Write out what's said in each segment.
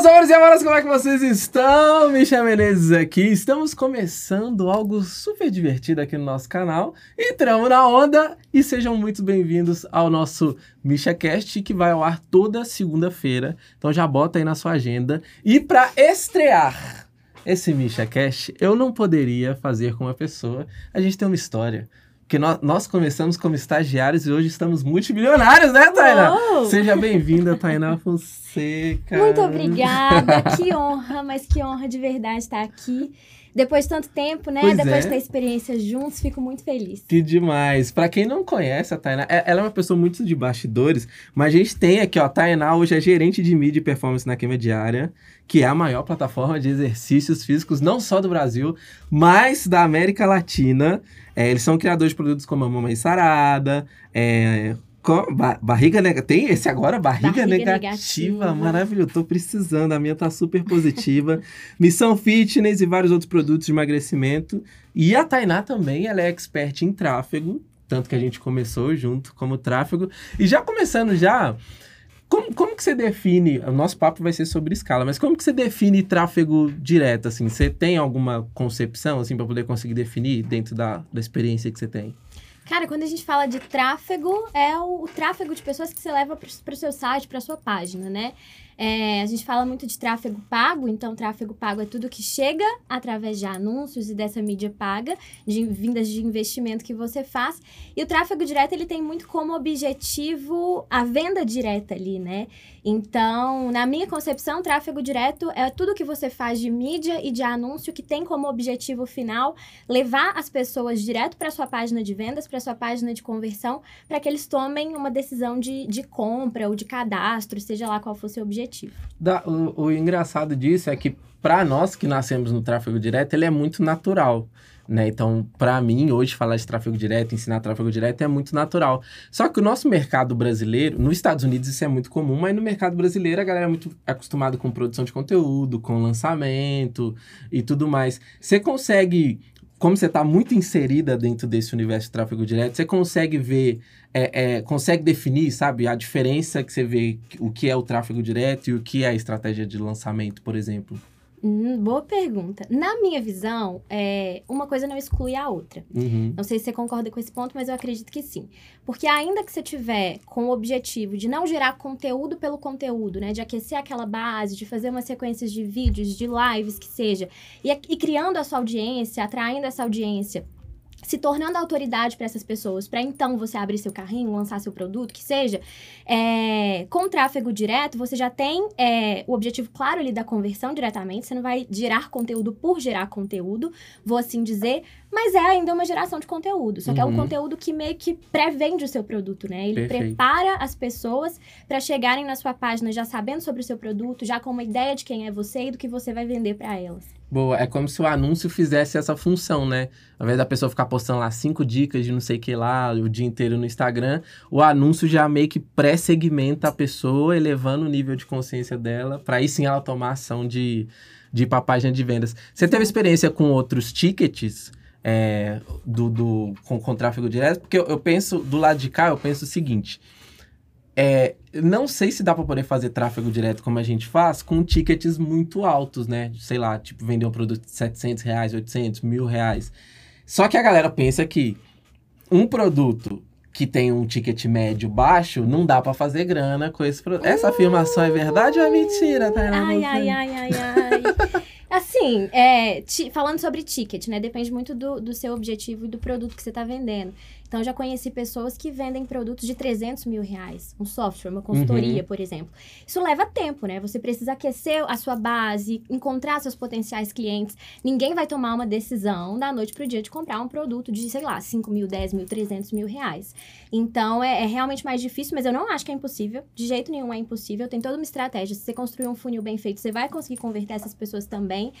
meus amores e amoras, como é que vocês estão? Micha Menezes aqui. Estamos começando algo super divertido aqui no nosso canal. Entramos na onda e sejam muito bem-vindos ao nosso MichaCast, que vai ao ar toda segunda-feira. Então já bota aí na sua agenda. E para estrear esse MichaCast, eu não poderia fazer com uma pessoa. A gente tem uma história. Porque nós, nós começamos como estagiários e hoje estamos multimilionários, né, Tainá? Uou! Seja bem-vinda, Tainá Fonseca. Muito obrigada, que honra, mas que honra de verdade estar aqui. Depois de tanto tempo, né? Pois Depois é. de ter experiência juntos, fico muito feliz. Que demais. Pra quem não conhece a Tainá, é- ela é uma pessoa muito de bastidores, mas a gente tem aqui, ó, a Tainá hoje é gerente de mídia e performance na Queima Diária, que é a maior plataforma de exercícios físicos, não só do Brasil, mas da América Latina. É, eles são criadores de produtos como a Mamãe Sarada, é, ba- barriga negativa. Tem esse agora, barriga, Barriga negativa. negativa. Maravilhoso, tô precisando. A minha tá super positiva. Missão Fitness e vários outros produtos de emagrecimento. E a Tainá também, ela é expert em tráfego. Tanto que a gente começou junto como tráfego. E já começando já, como, como que você define, o nosso papo vai ser sobre escala, mas como que você define tráfego direto, assim? Você tem alguma concepção, assim, para poder conseguir definir dentro da, da experiência que você tem? Cara, quando a gente fala de tráfego, é o, o tráfego de pessoas que você leva para o seu site, para sua página, né? É, a gente fala muito de tráfego pago, então tráfego pago é tudo que chega através de anúncios e dessa mídia paga, de vindas de investimento que você faz. E o tráfego direto, ele tem muito como objetivo a venda direta ali, né? Então, na minha concepção, tráfego direto é tudo que você faz de mídia e de anúncio que tem como objetivo final levar as pessoas direto para sua página de vendas, para sua página de conversão, para que eles tomem uma decisão de, de compra ou de cadastro, seja lá qual for o seu objetivo. Da- o, o engraçado disso é que para nós que nascemos no tráfego direto, ele é muito natural. Né? Então, para mim, hoje, falar de tráfego direto, ensinar tráfego direto é muito natural. Só que o nosso mercado brasileiro, nos Estados Unidos isso é muito comum, mas no mercado brasileiro a galera é muito acostumada com produção de conteúdo, com lançamento e tudo mais. Você consegue, como você está muito inserida dentro desse universo de tráfego direto, você consegue ver, é, é, consegue definir, sabe, a diferença que você vê o que é o tráfego direto e o que é a estratégia de lançamento, por exemplo? Hum, boa pergunta. Na minha visão, é, uma coisa não exclui a outra. Uhum. Não sei se você concorda com esse ponto, mas eu acredito que sim. Porque ainda que você tiver com o objetivo de não gerar conteúdo pelo conteúdo, né? De aquecer aquela base, de fazer umas sequências de vídeos, de lives, que seja, e, e criando a sua audiência, atraindo essa audiência, se tornando autoridade para essas pessoas, para então você abrir seu carrinho, lançar seu produto, que seja, é, com tráfego direto, você já tem é, o objetivo claro ali da conversão diretamente, você não vai gerar conteúdo por gerar conteúdo, vou assim dizer, mas é ainda uma geração de conteúdo. Só que é um Uhum. conteúdo que meio que pré-vende o seu produto, né? Ele Perfeito. prepara as pessoas para chegarem na sua página já sabendo sobre o seu produto, já com uma ideia de quem é você e do que você vai vender para elas. Boa, é como se o anúncio fizesse essa função, né? Ao invés da pessoa ficar postando lá cinco dicas de não sei o que lá o dia inteiro no Instagram, o anúncio já meio que pré-segmenta a pessoa, elevando o nível de consciência dela, para aí sim ela tomar ação de, de ir pra página de vendas. Você teve experiência com outros tickets é, do, do, com, com tráfego direto? Porque eu, eu penso, do lado de cá, eu penso o seguinte. É, não sei se dá para poder fazer tráfego direto como a gente faz com tickets muito altos, né? Sei lá, tipo, vender um produto de 700 reais, 800, mil reais. Só que a galera pensa que um produto que tem um ticket médio baixo, não dá para fazer grana com esse produto. Essa afirmação é verdade ou é mentira, Tainá? Ai, ai, ai, ai, ai. Assim, é, ti- falando sobre ticket, né? Depende muito do, do seu objetivo e do produto que você está vendendo. Então, eu já conheci pessoas que vendem produtos de 300 mil reais. Um software, uma consultoria, por exemplo. Isso leva tempo, né? Você precisa aquecer a sua base, encontrar seus potenciais clientes. Ninguém vai tomar uma decisão da noite pro dia de comprar um produto de, sei lá, 5 mil, 10 mil, 300 mil reais. Então, é, é realmente mais difícil, mas eu não acho que é impossível. De jeito nenhum é impossível. Tem toda uma estratégia. Se você construir um funil bem feito, você vai conseguir converter essas pessoas também.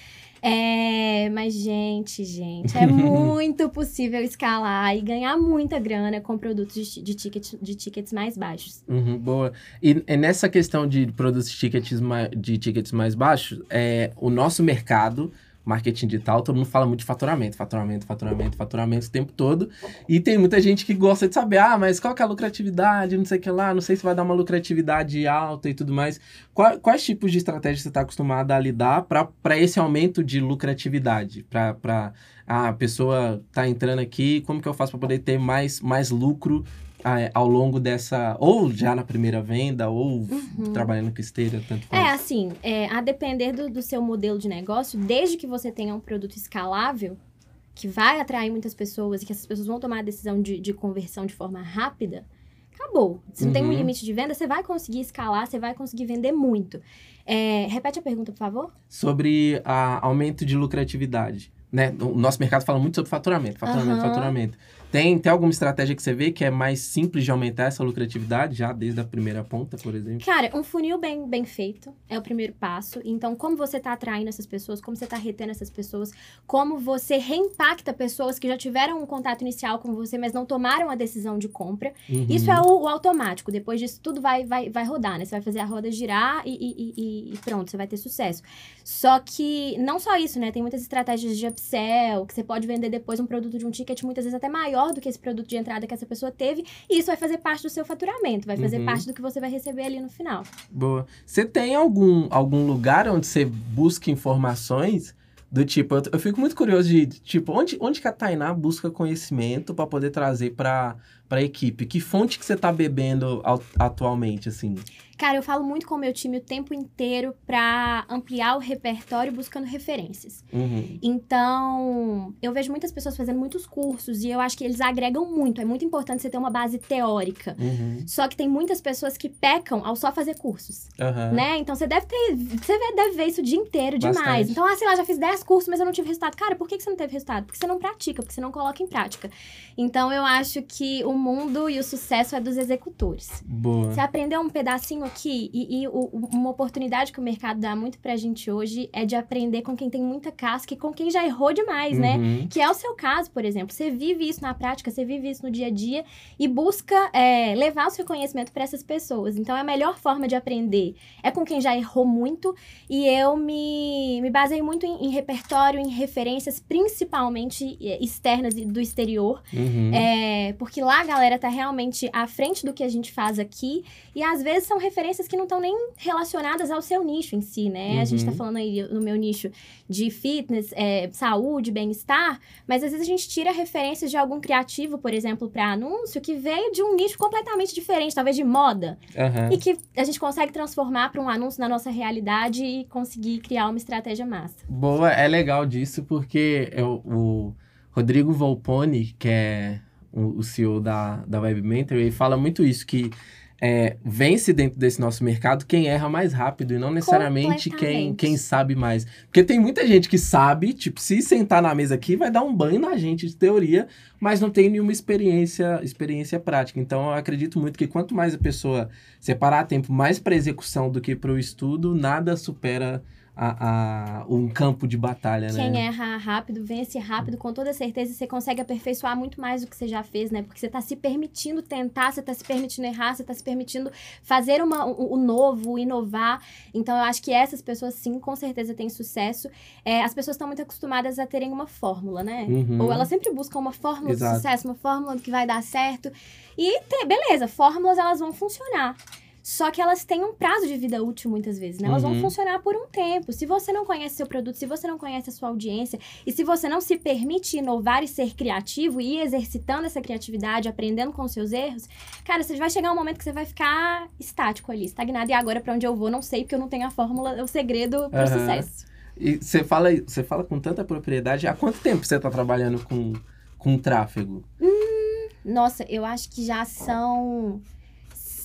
É, mas, gente, gente, é muito possível escalar e ganhar muita grana com produtos de, de, ticket, de tickets mais baixos. Uhum, boa. E, e nessa questão de produtos de tickets, de tickets mais baixos, é, o nosso mercado marketing digital, todo mundo fala muito de faturamento, faturamento, faturamento, faturamento o tempo todo. E tem muita gente que gosta de saber, ah, mas qual que é a lucratividade, não sei o que lá, não sei se vai dar uma lucratividade alta e tudo mais. Quais, quais tipos de estratégia você está acostumado a lidar para esse aumento de lucratividade? Para a pessoa tá entrando aqui, como que eu faço para poder ter mais, mais lucro ao longo dessa, ou já na primeira venda, ou uhum. trabalhando com esteira, tanto faz. É, assim, é, a depender do, do seu modelo de negócio, desde que você tenha um produto escalável, que vai atrair muitas pessoas e que essas pessoas vão tomar a decisão de, de conversão de forma rápida, acabou. Se não uhum. tem um uhum. limite de venda, você vai conseguir escalar, você vai conseguir vender muito. É, repete a pergunta, por favor. Sobre a aumento de lucratividade. Né? O nosso mercado fala muito sobre faturamento, faturamento, uhum. faturamento. Tem, tem alguma estratégia que você vê que é mais simples de aumentar essa lucratividade, já desde a primeira ponta, por exemplo? Cara, um funil bem, bem feito é o primeiro passo. Então, como você está atraindo essas pessoas, como você está retendo essas pessoas, como você reimpacta pessoas que já tiveram um contato inicial com você, mas não tomaram a decisão de compra. Uhum. Isso é o, o, automático. Depois disso, tudo vai, vai, vai rodar, né? Você vai fazer a roda girar e, e, e, e pronto, você vai ter sucesso. Só que, não só isso, né? Tem muitas estratégias de upsell, que você pode vender depois um produto de um ticket muitas vezes até maior maior do que esse produto de entrada que essa pessoa teve, e isso vai fazer parte do seu faturamento, vai fazer uhum. parte do que você vai receber ali no final. Boa. Você tem algum, algum lugar onde você busca informações do tipo, eu, eu fico muito curioso de, tipo, onde, onde que a Tainá busca conhecimento para poder trazer para a equipe? Que fonte que você está bebendo atualmente, assim? Cara, eu falo muito com o meu time o tempo inteiro para ampliar o repertório buscando referências. Uhum. Então, eu vejo muitas pessoas fazendo muitos cursos e eu acho que eles agregam muito. É muito importante você ter uma base teórica. Uhum. Só que tem muitas pessoas que pecam ao só fazer cursos. Uhum. Né? Então, você deve ter. Você deve ver isso o dia inteiro Bastante. demais. Então, ah, sei lá, já fiz 10 cursos, mas eu não tive resultado. Cara, por que você não teve resultado? Porque você não pratica, porque você não coloca em prática. Então, eu acho que o mundo e o sucesso é dos executores. Boa. Você aprendeu um pedacinho aqui, e, e o, uma oportunidade que o mercado dá muito pra gente hoje é de aprender com quem tem muita casca e com quem já errou demais, né? uhum. né? Que é o seu caso, por exemplo. Você vive isso na prática, você vive isso no dia a dia e busca é, levar o seu conhecimento para essas pessoas. Então, é a melhor forma de aprender é com quem já errou muito e eu me, me baseio muito em, em repertório, em referências, principalmente é, externas e do exterior, uhum. é, porque lá a galera tá realmente à frente do que a gente faz aqui e às vezes são referências referências que não estão nem relacionadas ao seu nicho em si, né? Uhum. A gente tá uhum. falando aí no meu nicho de fitness, é, saúde, bem-estar, mas às vezes a gente tira referências de algum criativo, por exemplo, para anúncio, que veio de um nicho completamente diferente, talvez de moda, uhum. e que a gente consegue transformar para um anúncio na nossa realidade e conseguir criar uma estratégia massa. Boa, é legal disso porque eu, o Rodrigo Volpone, que é o, CEO da, da Web Mentor, ele fala muito isso, que é, vence dentro desse nosso mercado quem erra mais rápido e não necessariamente quem, quem sabe mais. Porque tem muita gente que sabe, tipo, se sentar na mesa aqui vai dar um banho na gente de teoria, mas não tem nenhuma experiência, experiência prática. Então eu acredito muito que quanto mais a pessoa separar tempo mais para execução do que para o estudo, nada supera a, a, um campo de batalha, Quem né? Quem erra rápido, vence rápido, com toda certeza você consegue aperfeiçoar muito mais do que você já fez, né? Porque você está se permitindo tentar, você está se permitindo errar, você está se permitindo fazer uma, o, o, novo, inovar. Então, eu acho que essas pessoas, sim, com certeza têm sucesso. É, as pessoas estão muito acostumadas a terem uma fórmula, né? Uhum. Ou elas sempre buscam uma fórmula Exato. de sucesso, uma fórmula que vai dar certo. E, beleza, fórmulas elas vão funcionar. Só que elas têm um prazo de vida útil muitas vezes, né? Elas uhum. vão funcionar por um tempo. Se você não conhece seu produto, se você não conhece a sua audiência e se você não se permite inovar e ser criativo e ir exercitando essa criatividade, aprendendo com os seus erros, cara, você vai chegar um momento que você vai ficar estático ali, estagnado. E agora para onde eu vou, não sei, porque eu não tenho a fórmula, o segredo para o uhum. sucesso. E você fala, você fala com tanta propriedade. Há quanto tempo você está trabalhando com, com tráfego? Hum, nossa, eu acho que já são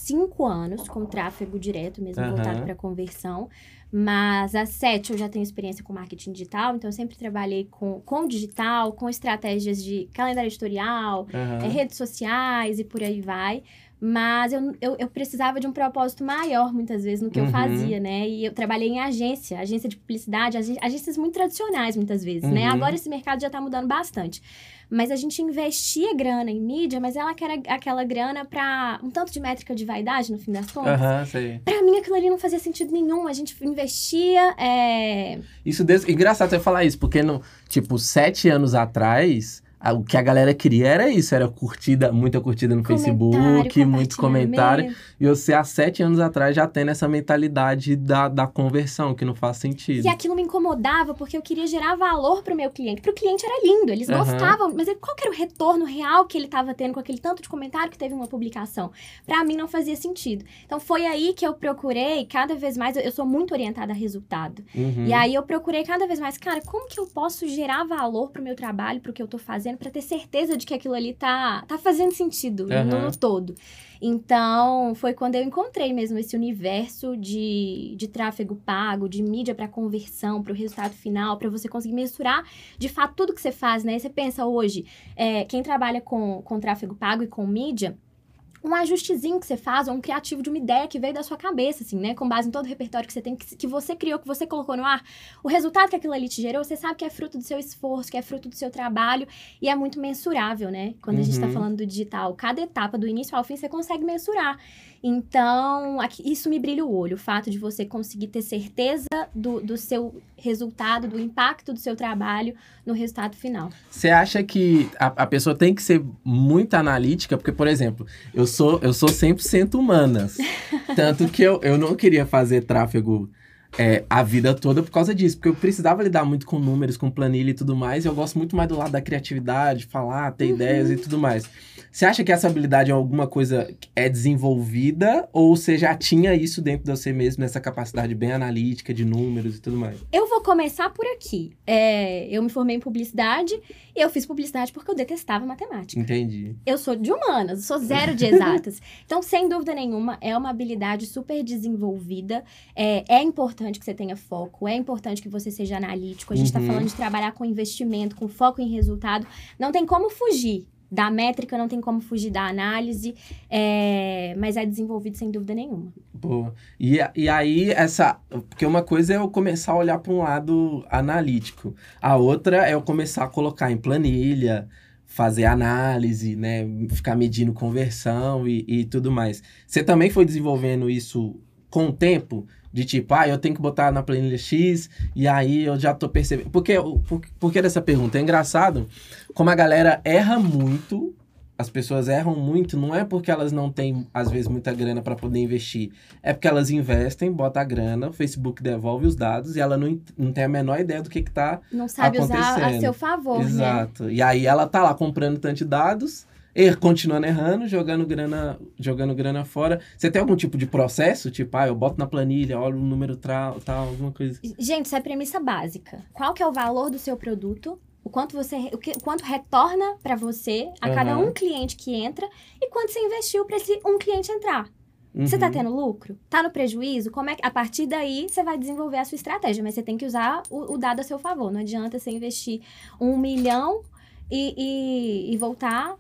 cinco anos com tráfego direto, mesmo uhum. voltado para conversão. Mas há sete eu já tenho experiência com marketing digital, então eu sempre trabalhei com, com digital, com estratégias de calendário editorial, uhum. é, redes sociais e por aí vai. Mas eu, eu, eu, precisava de um propósito maior, muitas vezes, no que uhum. eu fazia, né? E eu trabalhei em agência, agência de publicidade, agências muito tradicionais, muitas vezes, né? uhum. né? Agora esse mercado já está mudando bastante. Mas a gente investia grana em mídia, mas ela quer aquela grana pra um tanto de métrica de vaidade, no fim das contas. Aham, uhum, sei. Pra mim, aquilo ali não fazia sentido nenhum. A gente investia. É... Isso, des... engraçado você falar isso, porque, no, tipo, sete anos atrás o que a galera queria era isso, era curtida, muita curtida no Facebook, muito comentário. E você, há sete anos atrás, já tendo essa mentalidade da, da conversão, que não faz sentido. E aquilo me incomodava, porque eu queria gerar valor pro meu cliente. Pro cliente era lindo, eles uhum. gostavam, mas qual era o retorno real que ele estava tendo com aquele tanto de comentário que teve uma publicação? Para mim não fazia sentido. Então foi aí que eu procurei cada vez mais, eu sou muito orientada a resultado. Uhum. E aí eu procurei cada vez mais, cara, como que eu posso gerar valor pro meu trabalho, pro que eu tô fazendo? Fazendo para ter certeza de que aquilo ali tá, tá fazendo sentido uhum. no, no todo. Então, foi quando eu encontrei mesmo esse universo de, de tráfego pago, de mídia para conversão, para o resultado final, para você conseguir mensurar de fato tudo que você faz, né? Você pensa hoje, é, quem trabalha com, com tráfego pago e com mídia, um ajustezinho que você faz, ou um criativo de uma ideia que veio da sua cabeça, assim, né? Com base em todo o repertório que você tem, que, que você criou, que você colocou no ar. O resultado que aquilo ali te gerou, você sabe que é fruto do seu esforço, que é fruto do seu trabalho, e é muito mensurável, né? Quando uhum. a gente tá uhum. falando do digital, cada etapa, do início ao fim, você consegue mensurar. Então, aqui, isso me brilha o olho, o fato de você conseguir ter certeza do, do seu resultado, do impacto do seu trabalho no resultado final. Você acha que a, a pessoa tem que ser muito analítica? Porque, por exemplo, eu sou, eu sou 100% humanas. tanto que eu, eu não queria fazer tráfego é, a vida toda por causa disso. Porque eu precisava lidar muito com números, com planilha e tudo mais. E eu gosto muito mais do lado da criatividade, falar, ter uhum. ideias e tudo mais. Você acha que essa habilidade é alguma coisa que é desenvolvida ou você já tinha isso dentro de você mesmo, nessa capacidade bem analítica de números e tudo mais? Eu vou começar por aqui. É, eu me formei em publicidade e eu fiz publicidade porque eu detestava matemática. Entendi. Eu sou de humanas, sou zero de exatas. então, sem dúvida nenhuma, é uma habilidade super desenvolvida. É, é importante que você tenha foco, é importante que você seja analítico. A gente está uhum. falando de trabalhar com investimento, com foco em resultado. Não tem como fugir da métrica não tem como fugir da análise, é, mas é desenvolvido sem dúvida nenhuma. Boa. E, e aí, essa. Porque uma coisa é eu começar a olhar para um lado analítico, a outra é eu começar a colocar em planilha, fazer análise, né? Ficar medindo conversão e, e tudo mais. Você também foi desenvolvendo isso com o tempo? De tipo, ah, eu tenho que botar na planilha X, e aí eu já tô percebendo. Porque, por, por que dessa pergunta? É engraçado como a galera erra muito, as pessoas erram muito, não é porque elas não têm, às vezes, muita grana para poder investir. É porque elas investem, botam a grana, o Facebook devolve os dados e ela não, não tem a menor ideia do que, que tá Não sabe usar a seu favor, né? Exato. Né? E aí ela tá lá comprando tanto de dados er, continuando errando, jogando grana, jogando grana fora. Você tem algum tipo de processo? Tipo, ah, eu boto na planilha, olho o número tal, tal, alguma coisa. Gente, isso é premissa básica. Qual que é o valor do seu produto? O quanto você, o, que, o quanto retorna para você a uhum. cada um cliente que entra e quanto você investiu para esse um cliente entrar. Uhum. Você tá tendo lucro? Tá no prejuízo? Como é que, a partir daí você vai desenvolver a sua estratégia, mas você tem que usar o, o dado a seu favor. Não adianta você investir um milhão e, e, e voltar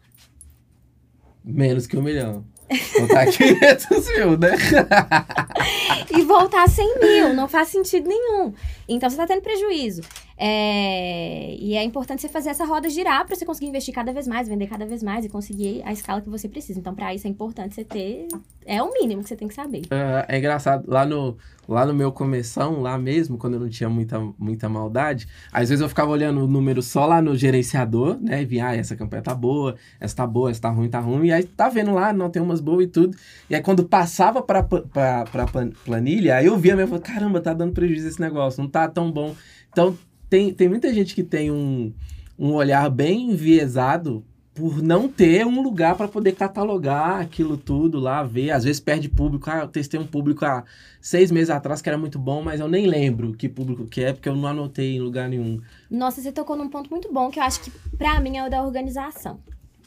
Menos que um milhão. Voltar 500 mil, né? e voltar 100 mil, não faz sentido nenhum. Então você está tendo prejuízo. É... E é importante você fazer essa roda girar para você conseguir investir cada vez mais, vender cada vez mais e conseguir a escala que você precisa. Então, para isso é importante você ter. É o mínimo que você tem que saber. É, é engraçado. Lá no, lá no meu começão, lá mesmo, quando eu não tinha muita, muita maldade, às vezes eu ficava olhando o número só lá no gerenciador, né? E via, ah, essa campanha tá boa, essa tá boa, essa tá ruim, tá ruim. E aí tá vendo lá, não tem umas boas e tudo. E aí quando passava pra, pra, pra planilha, aí eu via mesmo, caramba, tá dando prejuízo esse negócio, não tá tão bom. Então, tem, tem muita gente que tem um, um olhar bem enviesado por não ter um lugar para poder catalogar aquilo tudo lá, ver. Às vezes perde público. Ah, eu testei um público há seis meses atrás que era muito bom, mas eu nem lembro que público que é, porque eu não anotei em lugar nenhum. Nossa, você tocou num ponto muito bom que eu acho que, para mim, é o da organização.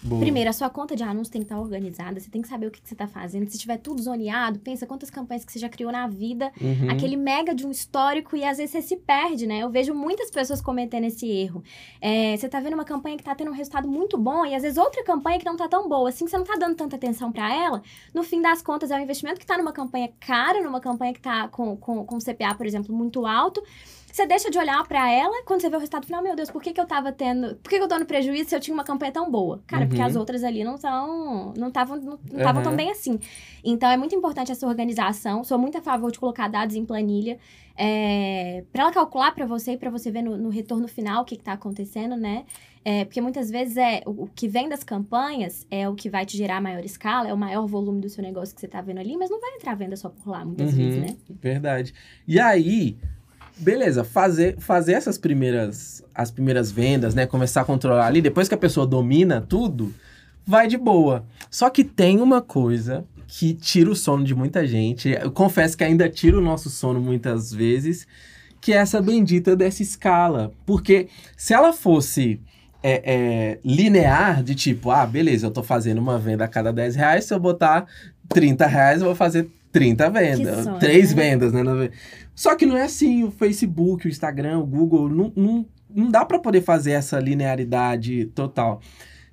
Boa. Primeiro, a sua conta de anúncio tem que estar organizada, você tem que saber o que, que você está fazendo. Se tiver tudo zoneado, pensa quantas campanhas que você já criou na vida, Uhum. aquele mega de um histórico e às vezes você se perde, né? Eu vejo muitas pessoas cometendo esse erro. É, você tá vendo uma campanha que tá tendo um resultado muito bom e às vezes outra campanha que não tá tão boa, assim, que você não tá dando tanta atenção para ela. No fim das contas, é um investimento que tá numa campanha cara, numa campanha que tá com, com, com CPA, por exemplo, muito alto. Você deixa de olhar pra ela quando você vê o resultado final, meu Deus, por que, que eu tava tendo. Por que, que eu tô no prejuízo se eu tinha uma campanha tão boa? Cara, porque Uhum. as outras ali não são. não estavam não, não tavam tão bem assim. Então é muito importante essa organização. Sou muito a favor de colocar dados em planilha. É, para ela calcular pra você e pra você ver no, no retorno final o que, que tá acontecendo, né? É, porque muitas vezes é o, o que vem das campanhas é o que vai te gerar maior escala, é o maior volume do seu negócio que você tá vendo ali, mas não vai entrar venda só por lá, muitas Uhum, vezes, né? Verdade. E aí, beleza, fazer, fazer essas primeiras as primeiras vendas, né, começar a controlar ali, depois que a pessoa domina tudo, vai de boa. Só que tem uma coisa que tira o sono de muita gente. Eu confesso que ainda tira o nosso sono muitas vezes, que é essa bendita dessa escala. Porque se ela fosse é, é, linear, de tipo, ah, beleza, eu tô fazendo uma venda a cada 10 reais, se eu botar 30 reais, eu vou fazer 30 vendas. sonho, três né? vendas, né? Só que não é assim, o Facebook, o Instagram, o Google, não, não, não dá pra poder fazer essa linearidade total.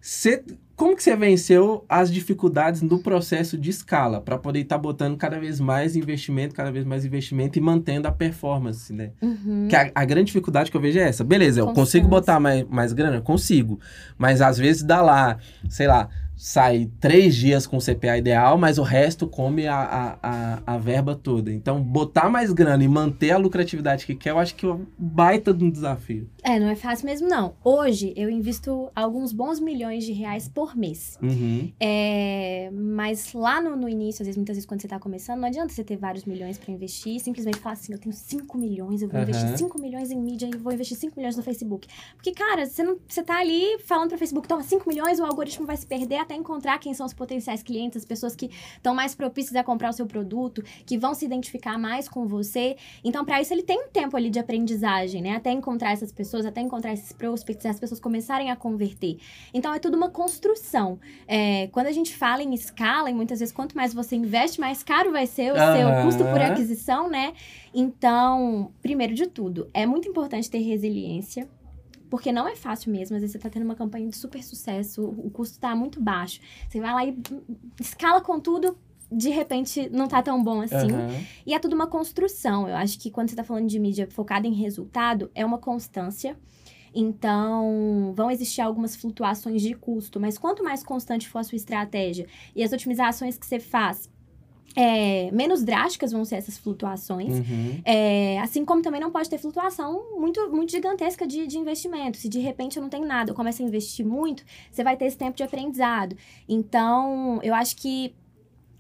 Cê, como que você venceu as dificuldades no processo de escala para poder estar botando cada vez mais investimento, cada vez mais investimento e mantendo a performance, né? Uhum. Que a, a grande dificuldade que eu vejo é essa. Beleza, eu consigo botar mais, mais grana? Consigo. Mas às vezes dá lá, sei lá, sai três dias com o CPA ideal, mas o resto come a, a, a, verba toda. Então, botar mais grana e manter a lucratividade que quer, eu acho que é um baita de um desafio. É, não é fácil mesmo, não. Hoje, eu invisto alguns bons milhões de reais por mês. Uhum. É, mas lá no, no início, às vezes, muitas vezes, quando você tá começando, não adianta você ter vários milhões pra investir, simplesmente falar assim, eu tenho 5 milhões, eu vou Aham. investir 5 milhões em mídia e vou investir 5 milhões no Facebook. Porque, cara, você, não, você tá ali falando pro Facebook, toma 5 milhões, o algoritmo vai se perder até encontrar quem são os potenciais clientes, as pessoas que estão mais propícias a comprar o seu produto, que vão se identificar mais com você. Então, pra isso, ele tem um tempo ali de aprendizagem, né? Até encontrar essas pessoas, até encontrar esses prospects, as pessoas começarem a converter. Então, é tudo uma construção. É, quando a gente fala em escala, e muitas vezes quanto mais você investe, mais caro vai ser o seu custo por aquisição, né? Então, primeiro de tudo, é muito importante ter resiliência. Porque não é fácil mesmo. Às vezes você tá tendo uma campanha de super sucesso, o custo tá muito baixo. Você vai lá e escala com tudo, de repente não tá tão bom assim. Aham. E é tudo uma construção. Eu acho que quando você tá falando de mídia focada em resultado, é uma constância. Então, vão existir algumas flutuações de custo, mas quanto mais constante for a sua estratégia e as otimizações que você faz, é, menos drásticas vão ser essas flutuações. Uhum. É, assim como também não pode ter flutuação muito, muito gigantesca de, de investimento. Se de repente eu não tenho nada, eu começo a investir muito, você vai ter esse tempo de aprendizado. Então, eu acho que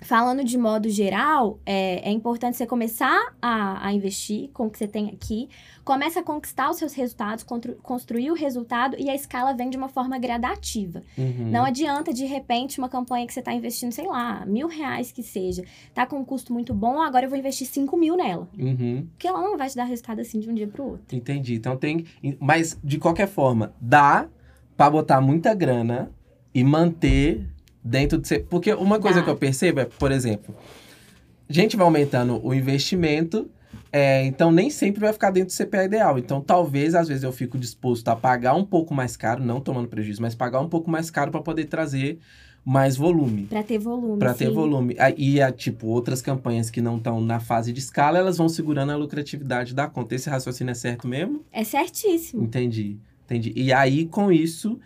Falando de modo geral, é, é importante você começar a, a investir com o que você tem aqui, começa a conquistar os seus resultados, constru- construir o resultado e a escala vem de uma forma gradativa. Uhum. Não adianta, de repente, uma campanha que você está investindo, sei lá, mil reais que seja, tá com um custo muito bom, agora eu vou investir cinco mil nela. Uhum. Porque ela não vai te dar resultado assim de um dia pro outro. Entendi. Então tem. Mas, de qualquer forma, dá pra botar muita grana e manter dentro de. Porque uma coisa Dá. que eu percebo é, por exemplo, a gente vai aumentando o investimento. é, então nem sempre vai ficar dentro do CPA ideal. Então talvez às vezes eu fico disposto a pagar um pouco mais caro, não tomando prejuízo, mas pagar um pouco mais caro para poder trazer mais volume. Pra ter volume. Para ter volume. Ah, E, a, tipo, outras campanhas que não estão na fase de escala, elas vão segurando a lucratividade da conta. Esse raciocínio é certo mesmo? É certíssimo. Entendi, entendi. E aí, com isso,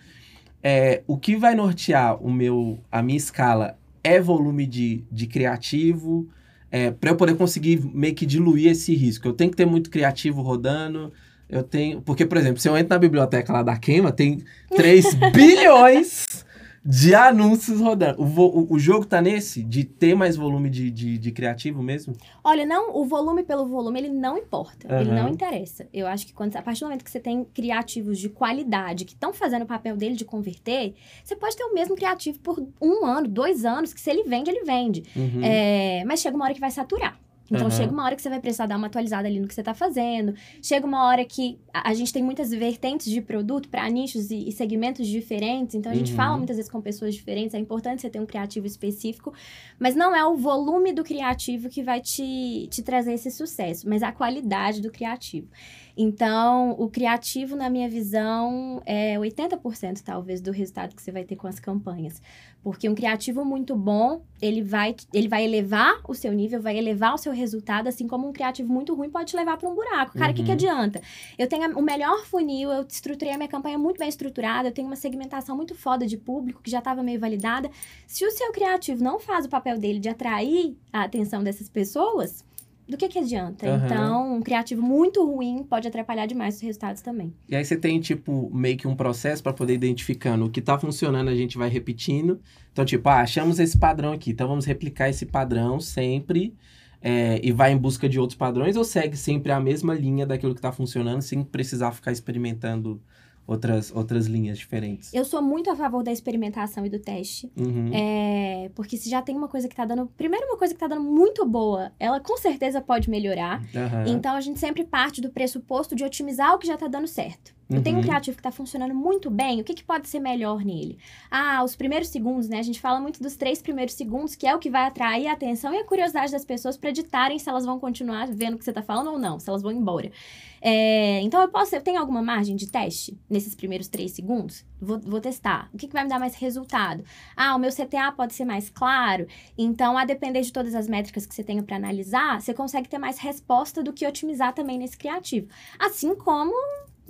é, o que vai nortear o meu, a minha escala é volume de, de criativo, é, para eu poder conseguir meio que diluir esse risco. Eu tenho que ter muito criativo rodando. Eu tenho. Porque, por exemplo, se eu entro na biblioteca lá da Queima, tem 3 bilhões de anúncios rodando. O, o, o jogo tá nesse? De ter mais volume de, de, de criativo mesmo? Olha, não, o volume pelo volume, ele não importa. Ele Aham. não interessa. Eu acho que quando, a partir do momento que você tem criativos de qualidade que estão fazendo o papel dele de converter, você pode ter o mesmo criativo por um ano, dois anos, que se ele vende, ele vende. Uhum. É, mas chega uma hora que vai saturar. Então, Aham. chega uma hora que você vai precisar dar uma atualizada ali no que você está fazendo. Chega uma hora que a, a gente tem muitas vertentes de produto para nichos e, e segmentos diferentes. Então, a gente Uhum. fala muitas vezes com pessoas diferentes. É importante você ter um criativo específico. Mas não é o volume do criativo que vai te, te trazer esse sucesso, mas a qualidade do criativo. Então, o criativo, na minha visão, é 80% talvez do resultado que você vai ter com as campanhas. Porque um criativo muito bom, ele vai, ele vai elevar o seu nível, vai elevar o seu resultado, assim como um criativo muito ruim pode te levar para um buraco. Cara, o que, que Uhum. adianta? Eu tenho o melhor funil, eu estruturei a minha campanha muito bem estruturada, eu tenho uma segmentação muito foda de público que já estava meio validada. Se o seu criativo não faz o papel dele de atrair a atenção dessas pessoas, do que que adianta? Aham. Então, um criativo muito ruim pode atrapalhar demais os resultados também. E aí você tem, tipo, meio que um processo para poder identificando o que tá funcionando, a gente vai repetindo. Então, tipo, ah, achamos esse padrão aqui, então vamos replicar esse padrão sempre é, e vai em busca de outros padrões ou segue sempre a mesma linha daquilo que tá funcionando sem precisar ficar experimentando outras, outras linhas diferentes? Eu sou muito a favor da experimentação e do teste. Uhum. É, porque se já tem uma coisa que tá dando. Primeiro, uma coisa que tá dando muito boa, ela com certeza pode melhorar. Aham. Então a gente sempre parte do pressuposto de otimizar o que já tá dando certo. Eu tenho um Uhum. criativo que tá funcionando muito bem, o que, que pode ser melhor nele? Ah, os primeiros segundos, né? A gente fala muito dos três primeiros segundos, que é o que vai atrair a atenção e a curiosidade das pessoas pra ditarem se elas vão continuar vendo o que você tá falando ou não, se elas vão embora. É, então eu posso, eu tenho alguma margem de teste nesses primeiros três segundos? Vou, vou testar. O que, que vai me dar mais resultado? Ah, o meu CTA pode ser mais claro. Então, a depender de todas as métricas que você tenha para analisar, você consegue ter mais resposta do que otimizar também nesse criativo. Assim como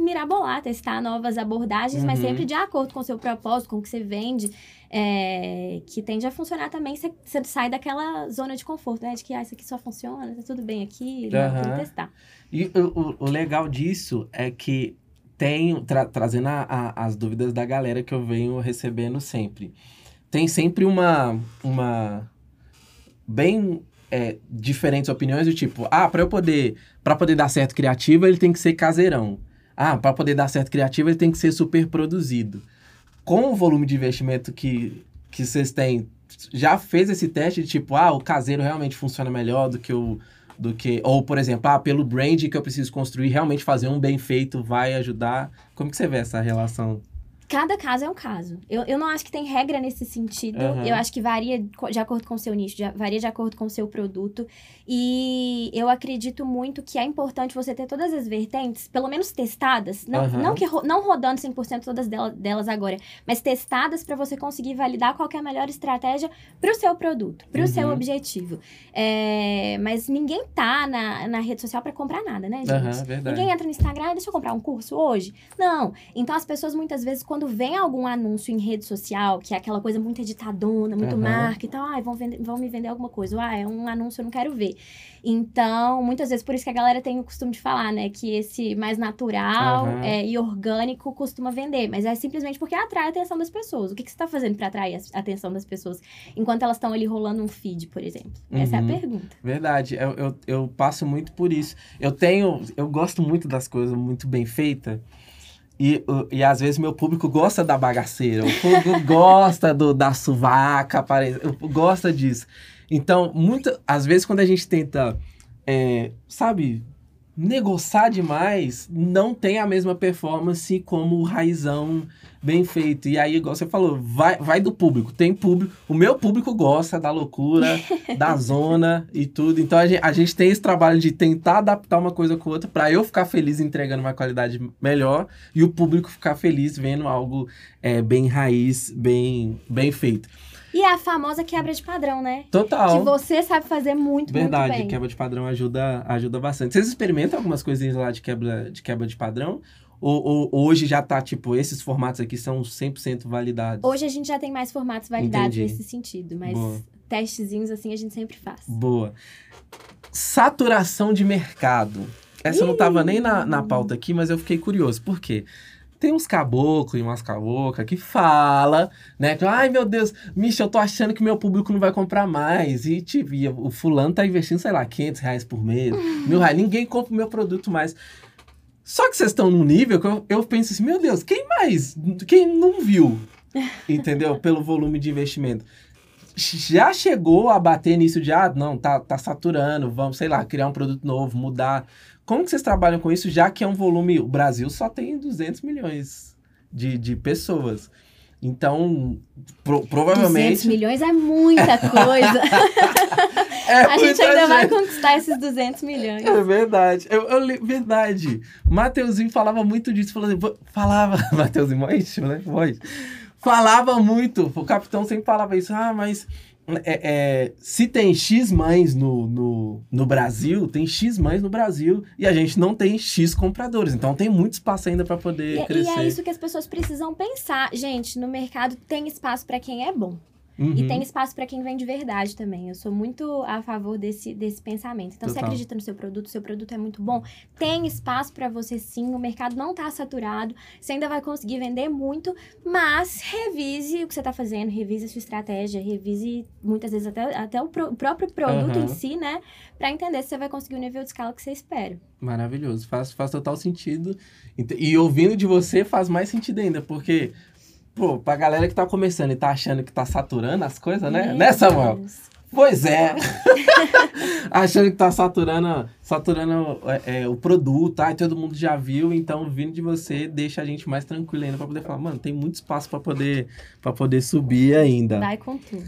mirabolar, testar novas abordagens, mas Uhum. sempre de acordo com o seu propósito, com o que você vende, é, que tende a funcionar também. Você, você sai daquela zona de conforto, né? De que ah, isso aqui só funciona, tá tudo bem aqui, que testar. E o, o- o legal disso é que tem, tra- trazendo a- a- as dúvidas da galera que eu venho recebendo sempre. Tem sempre uma, uma bem é, diferentes opiniões do tipo, ah, para eu poder, para poder dar certo criativo, ele tem que ser caseirão. Ah, para poder dar certo criativo, ele tem que ser super produzido. Com o volume de investimento que, que vocês têm, já fez esse teste de tipo, ah, o caseiro realmente funciona melhor do que o do que ou por exemplo, ah, pelo brand que eu preciso construir, realmente fazer um bem feito vai ajudar. Como que você vê essa relação? Cada caso é um caso. Eu, eu não acho que tem regra nesse sentido. Aham. Eu acho que varia de acordo com o seu nicho, de- varia de acordo com o seu produto. E eu acredito muito que é importante você ter todas as vertentes, pelo menos testadas. Não, Aham. não, que não rodando 100% todas dela- delas agora, mas testadas para você conseguir validar qual é a melhor estratégia para o seu produto, para o seu Uhum. objetivo. É, mas ninguém tá na, na rede social para comprar nada, né, gente? Ninguém entra no Instagram, "Ah, deixa eu comprar um curso hoje. Não. Então as pessoas muitas vezes, quando vem algum anúncio em rede social, que é aquela coisa muito editadona, muito Aham. marca e tal, ai, vão, vender- vão me vender alguma coisa. Ah, é um anúncio, eu não quero ver. Então, muitas vezes, por isso que a galera tem o costume de falar, né? Que esse mais natural Aham. é, e orgânico costuma vender. Mas é simplesmente porque atrai a atenção das pessoas. O que, que você tá fazendo para atrair a atenção das pessoas enquanto elas estão ali rolando um feed, por exemplo? Essa é a Uhum. pergunta. Verdade, eu, eu, eu passo muito por isso. Eu tenho, eu gosto muito das coisas muito bem feitas. E, e às vezes meu público gosta da bagaceira, o público gosta do, da suvaca, eu- gosta disso. Então, muita, às vezes quando a gente tenta, é, sabe, negociar demais, não tem a mesma performance como o raizão bem feito. E aí, igual você falou, vai, vai do público. Tem público, o meu público gosta da loucura, da zona e tudo. Então a gente, a gente tem esse trabalho de tentar adaptar uma coisa com outra para eu ficar feliz entregando uma qualidade melhor e o público ficar feliz vendo algo é, bem raiz, bem, bem feito. E é a famosa quebra de padrão, né? Que Total. você sabe fazer muito, Verdade, muito bem. quebra de padrão ajuda, ajuda bastante. Vocês experimentam algumas coisinhas lá de quebra de, quebra de padrão? Ou, ou hoje já tá, tipo, esses formatos aqui são 100% validados? Hoje a gente já tem mais formatos validados Entendi. nesse sentido, mas Boa. testezinhos assim a gente sempre faz. Boa. Saturação de mercado. Essa não tava nem na, na pauta aqui, mas eu fiquei curioso. Por quê? Tem uns caboclos e umas cabocas que fala, né? Que, Ai, meu Deus, Michel, eu tô achando que meu público não vai comprar mais. E, tipo, e o fulano tá investindo, sei lá, 500 reais por mês, mil reais. Ninguém compra o meu produto mais. Só que vocês estão num nível que eu, eu penso assim, meu Deus, quem mais? Quem não viu? Entendeu? Pelo volume de investimento. já chegou a bater nisso de, ah, não, tá, tá saturando, vamos, sei lá, criar um produto novo, mudar. Como que vocês trabalham com isso, já que é um volume... O Brasil só tem 200 milhões de, de pessoas. Então, pro, provavelmente... 200 milhões é muita coisa. É a gente ainda muita vai gente. conquistar esses 200 milhões. É verdade. Eu, eu li- verdade. Mateuzinho falava muito disso. Falava, assim, "Vo- falava Mateuzinho, mó né? Falava muito. O capitão sempre falava isso. Ah, mas é, é, se tem X mães no, no, no Brasil, tem X mães no Brasil e a gente não tem X compradores. Então tem muito espaço ainda para poder E, e crescer. é isso que as pessoas precisam pensar. Gente, no mercado tem espaço para quem é bom. Uhum. E tem espaço para quem vem de verdade também. Eu sou muito a favor desse, desse pensamento. Então, você Total. acredita no seu produto, seu produto é muito bom, tem espaço para você sim. O mercado não tá saturado. Você ainda vai conseguir vender muito, mas revise o que você tá fazendo, revise a sua estratégia, revise muitas vezes até, até o, pro- o próprio produto Aham. em si, né? Para entender se você vai conseguir o nível de escala que você espera. Maravilhoso, faz, faz total sentido. Ent- E ouvindo de você faz mais sentido ainda, porque, pô, pra galera que tá começando e tá achando que tá saturando as coisas, né? Meu Né, Samuel? Deus. Pois é. achando que tá saturando, saturando é, é, o produto, ai, todo mundo já viu, então vindo de você deixa a gente mais tranquilo ainda pra poder falar, mano, tem muito espaço pra poder, pra poder subir ainda. Vai com tudo.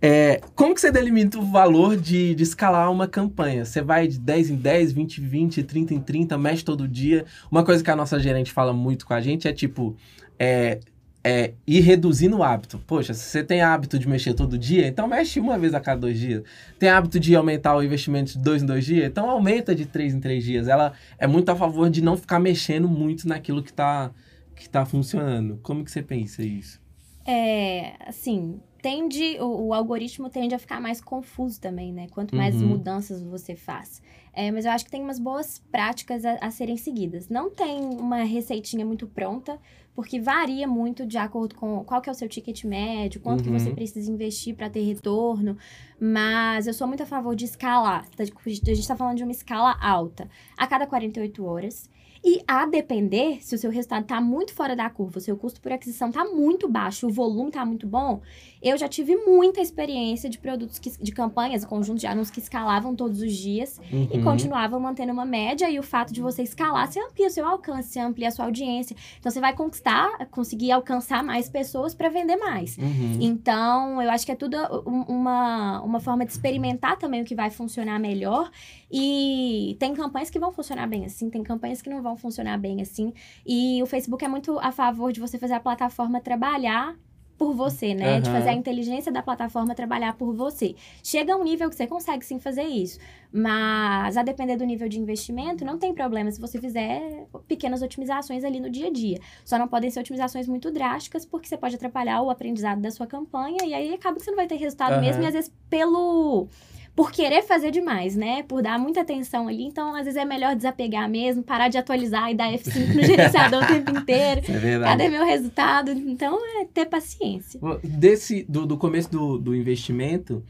É, como que você delimita o valor de, de escalar uma campanha? Você vai de 10 em 10, 20 em 20, 30 em 30, mexe todo dia. Uma coisa que a nossa gerente fala muito com a gente é tipo, é, é ir reduzindo o hábito. Poxa, se você tem hábito de mexer todo dia, então mexe uma vez a cada dois dias. Tem hábito de aumentar o investimento de dois em dois dias, então aumenta de três em três dias. Ela é muito a favor de não ficar mexendo muito naquilo que tá, que tá funcionando. Como que você pensa isso? É, assim, tende, o, o algoritmo tende a ficar mais confuso também, né? Quanto mais Uhum. mudanças você faz. É, mas eu acho que tem umas boas práticas a, a serem seguidas. Não tem uma receitinha muito pronta, porque varia muito de acordo com qual que é o seu ticket médio, quanto que Uhum. você precisa investir para ter retorno. Mas eu sou muito a favor de escalar. Tá- A gente está falando de uma escala alta. A cada 48 horas. E a depender, se o seu resultado tá muito fora da curva, o seu custo por aquisição tá muito baixo, o volume tá muito bom, eu já tive muita experiência de produtos, que, de campanhas, conjuntos de anúncios que escalavam todos os dias e Uhum. continuavam mantendo uma média. E o fato de você escalar, você amplia o seu alcance, você amplia a sua audiência. Então, você vai conquistar, conseguir alcançar mais pessoas para vender mais. Uhum. Então, eu acho que é tudo um- uma, uma forma de experimentar também o que vai funcionar melhor. E tem campanhas que vão funcionar bem assim, tem campanhas que não vão funcionar bem assim. E o Facebook é muito a favor de você fazer a plataforma trabalhar por você, né? De Aham. fazer a inteligência da plataforma trabalhar por você. Chega a um nível que você consegue sim fazer isso. Mas a depender do nível de investimento, não tem problema se você fizer pequenas otimizações ali no dia a dia. Só não podem ser otimizações muito drásticas, porque você pode atrapalhar o aprendizado da sua campanha e aí acaba que você não vai ter resultado Aham. mesmo, e às vezes pelo. Por querer fazer demais, né? Por dar muita atenção ali. Então, às vezes é melhor desapegar mesmo, parar de atualizar e dar F5 no gerenciador o tempo inteiro. É verdade. Cadê meu resultado? Então, é ter paciência. Desse, do, do começo do, do investimento,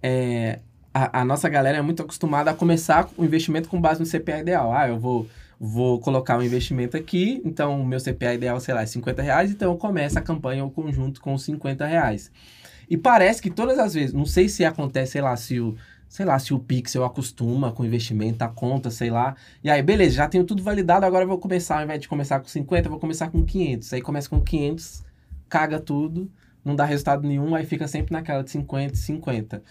é, a, a nossa galera é muito acostumada a começar o investimento com base no CPA ideal. Ah, eu vou, vou colocar um investimento aqui, então o meu CPA ideal, sei lá, é 50 reais, então eu começo a campanha, o conjunto com 50 reais. E parece que todas as vezes, não sei se acontece, sei lá, se o, sei lá, se o Pixel acostuma com investimento, a conta, sei lá. E aí, beleza, já tenho tudo validado, agora eu vou começar, ao invés de começar com 50, eu vou começar com 500. Aí começa com 500, caga tudo, não dá resultado nenhum, aí fica sempre naquela de 50, 50.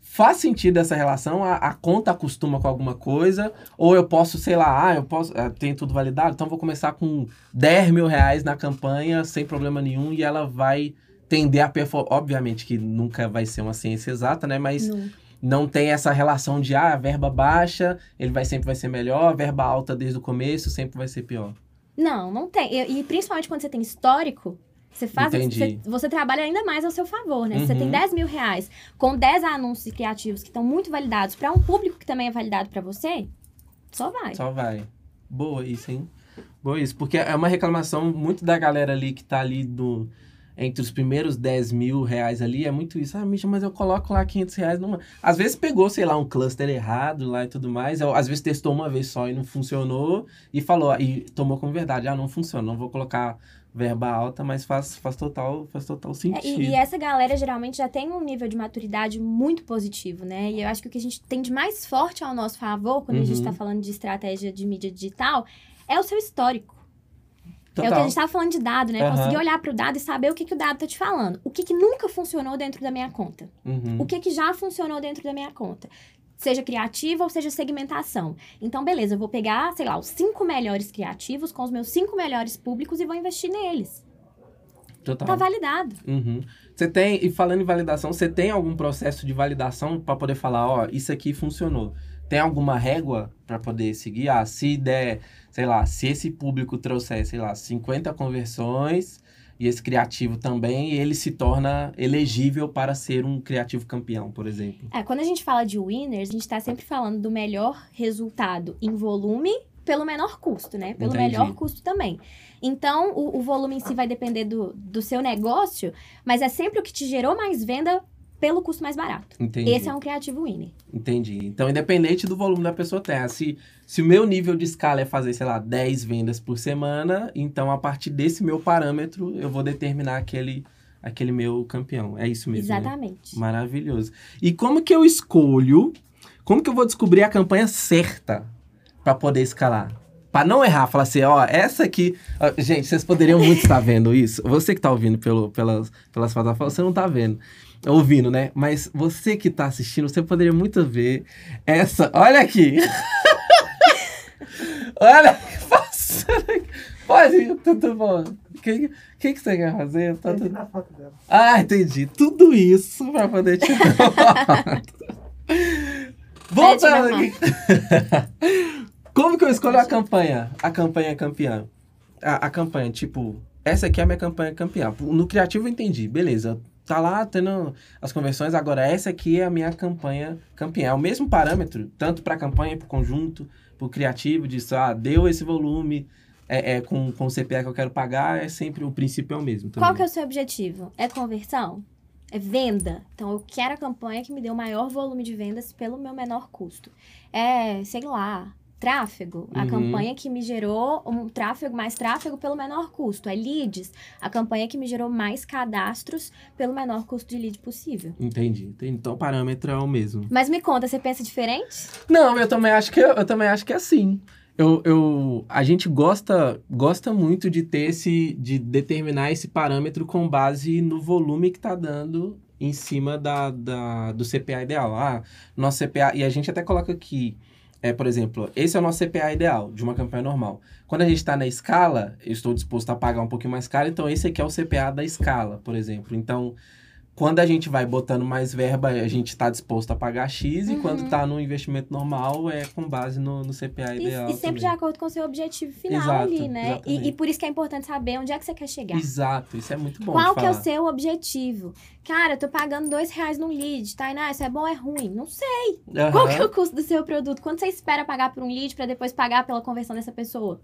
Faz sentido essa relação? A, a conta acostuma com alguma coisa? Ou eu posso, sei lá, ah, eu posso, ah, tenho tudo validado, então vou começar com 10 mil reais na campanha, sem problema nenhum, e ela vai tender a performar. Obviamente que nunca vai ser uma ciência exata, né? Mas Não. não tem essa relação de, ah, verba baixa, ele vai sempre vai ser melhor, a verba alta desde o começo sempre vai ser pior. Não, não tem. E, e principalmente quando você tem histórico, você faz. Você, você trabalha ainda mais ao seu favor, né? Se você Uhum. tem 10 mil reais com 10 anúncios criativos que estão muito validados para um público que também é validado para você, só vai. Só vai. Boa isso, hein? Boa isso. Porque é uma reclamação muito da galera ali que tá ali do. Entre os primeiros 10 mil reais ali, é muito isso. Ah, Misha, mas eu coloco lá 500 reais numa... Às vezes pegou, sei lá, um cluster errado lá e tudo mais. Às vezes testou uma vez só e não funcionou. E falou, e tomou como verdade, ah, não funciona, não vou colocar verba alta, mas faz, faz, total, faz total É, sentido. e, e essa galera geralmente já tem um nível de maturidade muito positivo, né? E eu acho que o que a gente tem de mais forte ao nosso favor, quando a gente Uhum. está falando de estratégia de mídia digital, é o seu histórico. É o que a Total. gente estava falando de dado, né? Aham. Conseguir olhar para o dado e saber o que, que o dado tá te falando. O que, que nunca funcionou dentro da minha conta. Uhum. O que, que já funcionou dentro da minha conta. Seja criativa ou seja segmentação. Então, beleza, eu vou pegar, sei lá, os cinco melhores criativos com os meus cinco melhores públicos e vou investir neles. Total. Tá validado. Uhum. Você tem, e falando em validação, você tem algum processo de validação para poder falar, ó, isso aqui funcionou? Tem alguma régua para poder seguir? Ah, se der, sei lá, se esse público trouxer, sei lá, 50 conversões e esse criativo também, ele se torna elegível para ser um criativo campeão, por exemplo. É, quando a gente fala de winners, a gente tá sempre falando do melhor resultado em volume pelo menor custo, né? Pelo Entendi. melhor custo também. Então, o, o volume em si vai depender do, do seu negócio, mas é sempre o que te gerou mais venda pelo custo mais barato. Entendi. Esse é um criativo winner. Entendi. Então, independente do volume da pessoa ter, se, se o meu nível de escala é fazer, sei lá, 10 vendas por semana, então a partir desse meu parâmetro, eu vou determinar aquele, aquele meu campeão. É isso mesmo. né? Exatamente. Maravilhoso. E como que eu escolho, como que eu vou descobrir a campanha certa para poder escalar? Para não errar, falar assim, ó, essa aqui. ó, gente, vocês poderiam muito estar vendo isso. Você que tá ouvindo pelo, pelas, pelas plataformas, você não tá vendo. Ouvindo, né? Mas você que tá assistindo, você poderia muito ver essa. Olha aqui! olha que passando aqui. Pode tudo bom. O que, que, que você quer fazer? Tá tudo... na foto dela. Ah, entendi. Tudo isso pra poder te dar. Voltando É, aqui. Como que eu escolho a campanha? A campanha campeã. A, a campanha, tipo, essa aqui é a minha campanha campeã. No criativo eu entendi, beleza. Tá lá tendo as conversões, agora essa aqui é a minha campanha campeã. É o mesmo parâmetro, tanto para campanha, para conjunto, para criativo, de ah, deu esse volume, é, é com, com o CPA que eu quero pagar, é sempre o princípio é o mesmo. Qual também. que é o seu objetivo? É conversão? É venda? Então, eu quero a campanha que me dê o maior volume de vendas pelo meu menor custo. É, sei lá, tráfego. A Uhum. campanha que me gerou um tráfego, mais tráfego pelo menor custo. É leads. A campanha que me gerou mais cadastros pelo menor custo de lead possível. Entendi, entendi. Então o parâmetro é o mesmo. Mas me conta, você pensa diferente? Não, eu também acho que eu, também acho que é assim. Eu, eu, a gente gosta, gosta muito de ter esse, de determinar esse parâmetro com base no volume que tá dando em cima da, da, do CPA ideal. Ah, nosso CPA, e a gente até coloca aqui, é, por exemplo, esse é o nosso CPA ideal de uma campanha normal. Quando a gente está na escala, eu estou disposto a pagar um pouquinho mais caro, então esse aqui é o CPA da escala, por exemplo. Então, quando a gente vai botando mais verba, a gente está disposto a pagar X, e Uhum. quando está no investimento normal, é com base no, no CPA E, ideal. e sempre de também. acordo com o seu objetivo final Exato, ali, né? E, e por isso que é importante saber onde é que você quer chegar. Exato, isso é muito bom Qual de que é o seu objetivo? Cara, eu tô pagando dois reais num lead, Tainá, isso é bom ou é ruim? Não sei. Aham, Qual que é o custo do seu produto? Quanto você espera pagar por um lead pra depois pagar pela conversão dessa pessoa?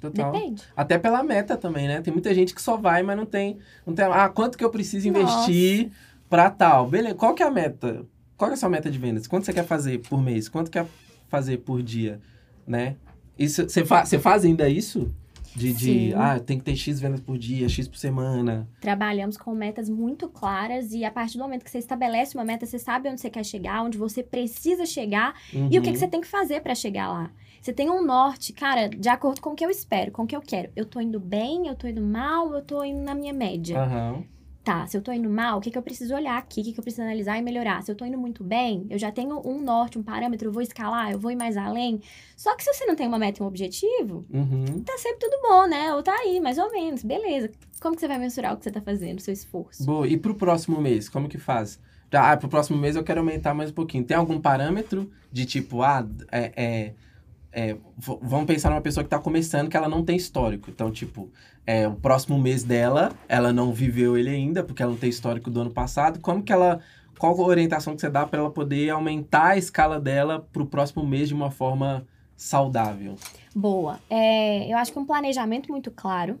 Total. Depende. Até pela meta também, né? Tem muita gente que só vai, mas não tem, não tem. Ah, quanto que eu preciso Nossa. investir pra tal? Beleza, qual que é a meta? Qual que é a sua meta de vendas? Quanto você quer fazer por mês? Quanto quer fazer por dia? Né? Isso, você, fa você faz ainda isso? De, de ah, tem que ter X vendas por dia, X por semana. Trabalhamos com metas muito claras e a partir do momento que você estabelece uma meta, você sabe onde você quer chegar, onde você precisa chegar e o que, Uhum. que você tem que fazer pra chegar lá. Você tem um norte, cara, de acordo com o que eu espero, com o que eu quero. Eu tô indo bem, eu tô indo mal, eu tô indo na minha média. Aham. Tá, se eu tô indo mal, o que, que eu preciso olhar aqui? O que, que eu preciso analisar e melhorar? Se eu tô indo muito bem, eu já tenho um norte, um parâmetro, eu vou escalar, eu vou ir mais além. Só que se você não tem uma meta e um objetivo, Uhum. tá sempre tudo bom, né? Ou tá aí, mais ou menos, beleza. Como que você vai mensurar o que você tá fazendo, o seu esforço? Boa. E pro próximo mês, como que faz? Ah, pro próximo mês eu quero aumentar mais um pouquinho. Tem algum parâmetro de tipo, ah, é, é, é, vamos pensar numa pessoa que tá começando que ela não tem histórico. Então, tipo, é, o próximo mês dela, ela não viveu ele ainda, porque ela não tem histórico do ano passado. Como que ela. Qual a orientação que você dá para ela poder aumentar a escala dela pro próximo mês de uma forma saudável? Boa. É, eu acho que um planejamento muito claro,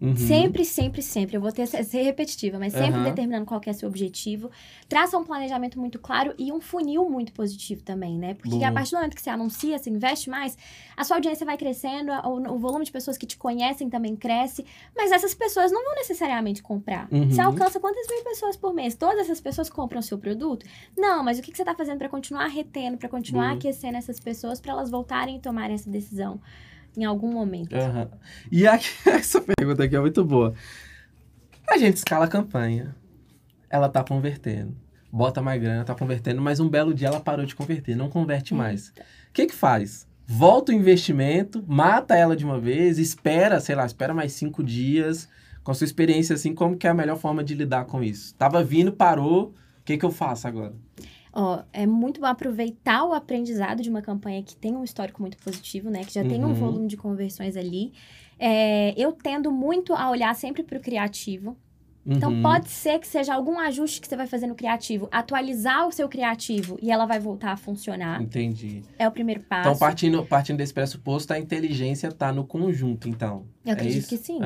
Uhum. Sempre, sempre, sempre. Eu vou ter ser repetitiva, mas sempre Aham. determinando qual que é seu objetivo. Traça um planejamento muito claro e um funil muito positivo também, né? Porque Boa. a partir do momento que você anuncia, você investe mais, a sua audiência vai crescendo, o, o volume de pessoas que te conhecem também cresce, mas essas pessoas não vão necessariamente comprar. Uhum. Você alcança quantas mil pessoas por mês? Todas essas pessoas compram o seu produto? Não, mas o que, que você está fazendo para continuar retendo, para continuar Boa. aquecendo essas pessoas, para elas voltarem e tomarem essa decisão em algum momento? Aham. E aqui, essa pergunta aqui é muito boa. A gente escala a campanha. Ela tá convertendo. Bota mais grana, tá convertendo, mas um belo dia ela parou de converter, não converte mais. O que que faz? Volta o investimento, mata ela de uma vez, espera, sei lá, espera mais cinco dias. Com a sua experiência, assim, como que é a melhor forma de lidar com isso? Tava vindo, parou, o que que eu faço agora? Ó, é muito bom aproveitar o aprendizado de uma campanha que tem um histórico muito positivo, né? Que já tem um Uhum. volume de conversões ali. É, eu tendo muito a olhar sempre para o criativo. Então, Uhum. pode ser que seja algum ajuste que você vai fazer no criativo. Atualizar o seu criativo e ela vai voltar a funcionar. Entendi. É o primeiro passo. Então, partindo, partindo desse pressuposto, a inteligência tá no conjunto, então. Eu acredito é que sim.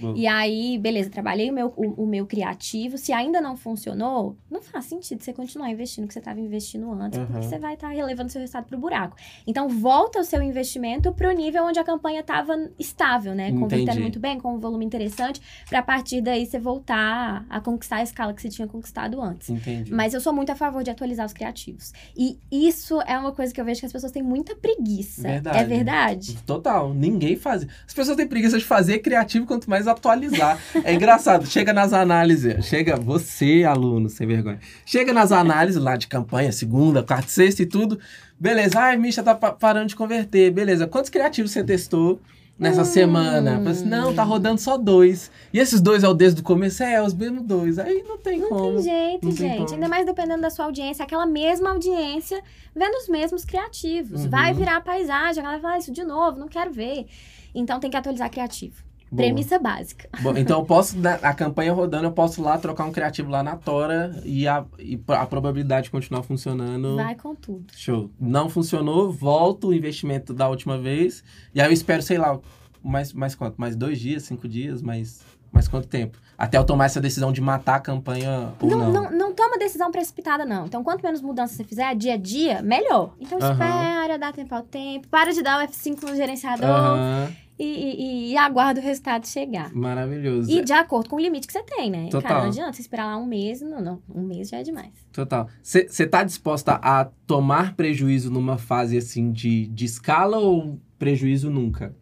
Boa. E aí, beleza, trabalhei o meu, o, o meu criativo. Se ainda não funcionou, não faz sentido você continuar investindo o que você estava investindo antes, Uhum. porque você vai estar relevando seu resultado pro buraco. Então, volta o seu investimento pro nível onde a campanha estava estável, né? Convertendo muito bem, com um volume interessante, para a partir daí você voltar a conquistar a escala que você tinha conquistado antes. Entendi. Mas eu sou muito a favor de atualizar os criativos. E isso é uma coisa que eu vejo que as pessoas têm muita preguiça. Verdade. É verdade? Total, ninguém faz. As pessoas têm preguiça de fazer criativo, quanto mais atualizar. É engraçado, chega nas análises, chega você, aluno, sem vergonha. Chega nas análises lá de campanha, segunda, quarta, sexta e tudo. Beleza, ai, Misha tá pa- parando de converter. Beleza, quantos criativos você testou nessa Hum. semana? Falei assim, não, tá rodando só dois. E esses dois é o desde o começo? É, os mesmos dois. Aí não tem Não como. tem jeito, Não tem gente. como. Ainda mais dependendo da sua audiência. Aquela mesma audiência vendo os mesmos criativos. Uhum. Vai virar paisagem. A galera vai falar isso de novo, não quero ver. Então tem que atualizar criativo. Boa. Premissa básica. Bom, então eu posso, a campanha rodando, eu posso lá trocar um criativo lá na Tora e a, e a probabilidade de continuar funcionando. Vai com tudo. Show. Não funcionou, volto o investimento da última vez. E aí eu espero, sei lá, mais, mais quanto? Mais dois dias, cinco dias, mais, mais quanto tempo? Até eu tomar essa decisão de matar a campanha ou Não, não. não, não toma decisão precipitada, não. Então, quanto menos mudança você fizer dia a dia, melhor. Então, Aham. espera, dá tempo ao tempo. Para de dar o F5 no gerenciador Aham, e, e- e aguarda o resultado chegar. maravilhoso. E de acordo com o limite que você tem, né? Total. Cara, não adianta você esperar lá um mês. Não, não. Um mês já é demais. Total. Você tá disposta a tomar prejuízo numa fase assim de, de escala ou prejuízo nunca?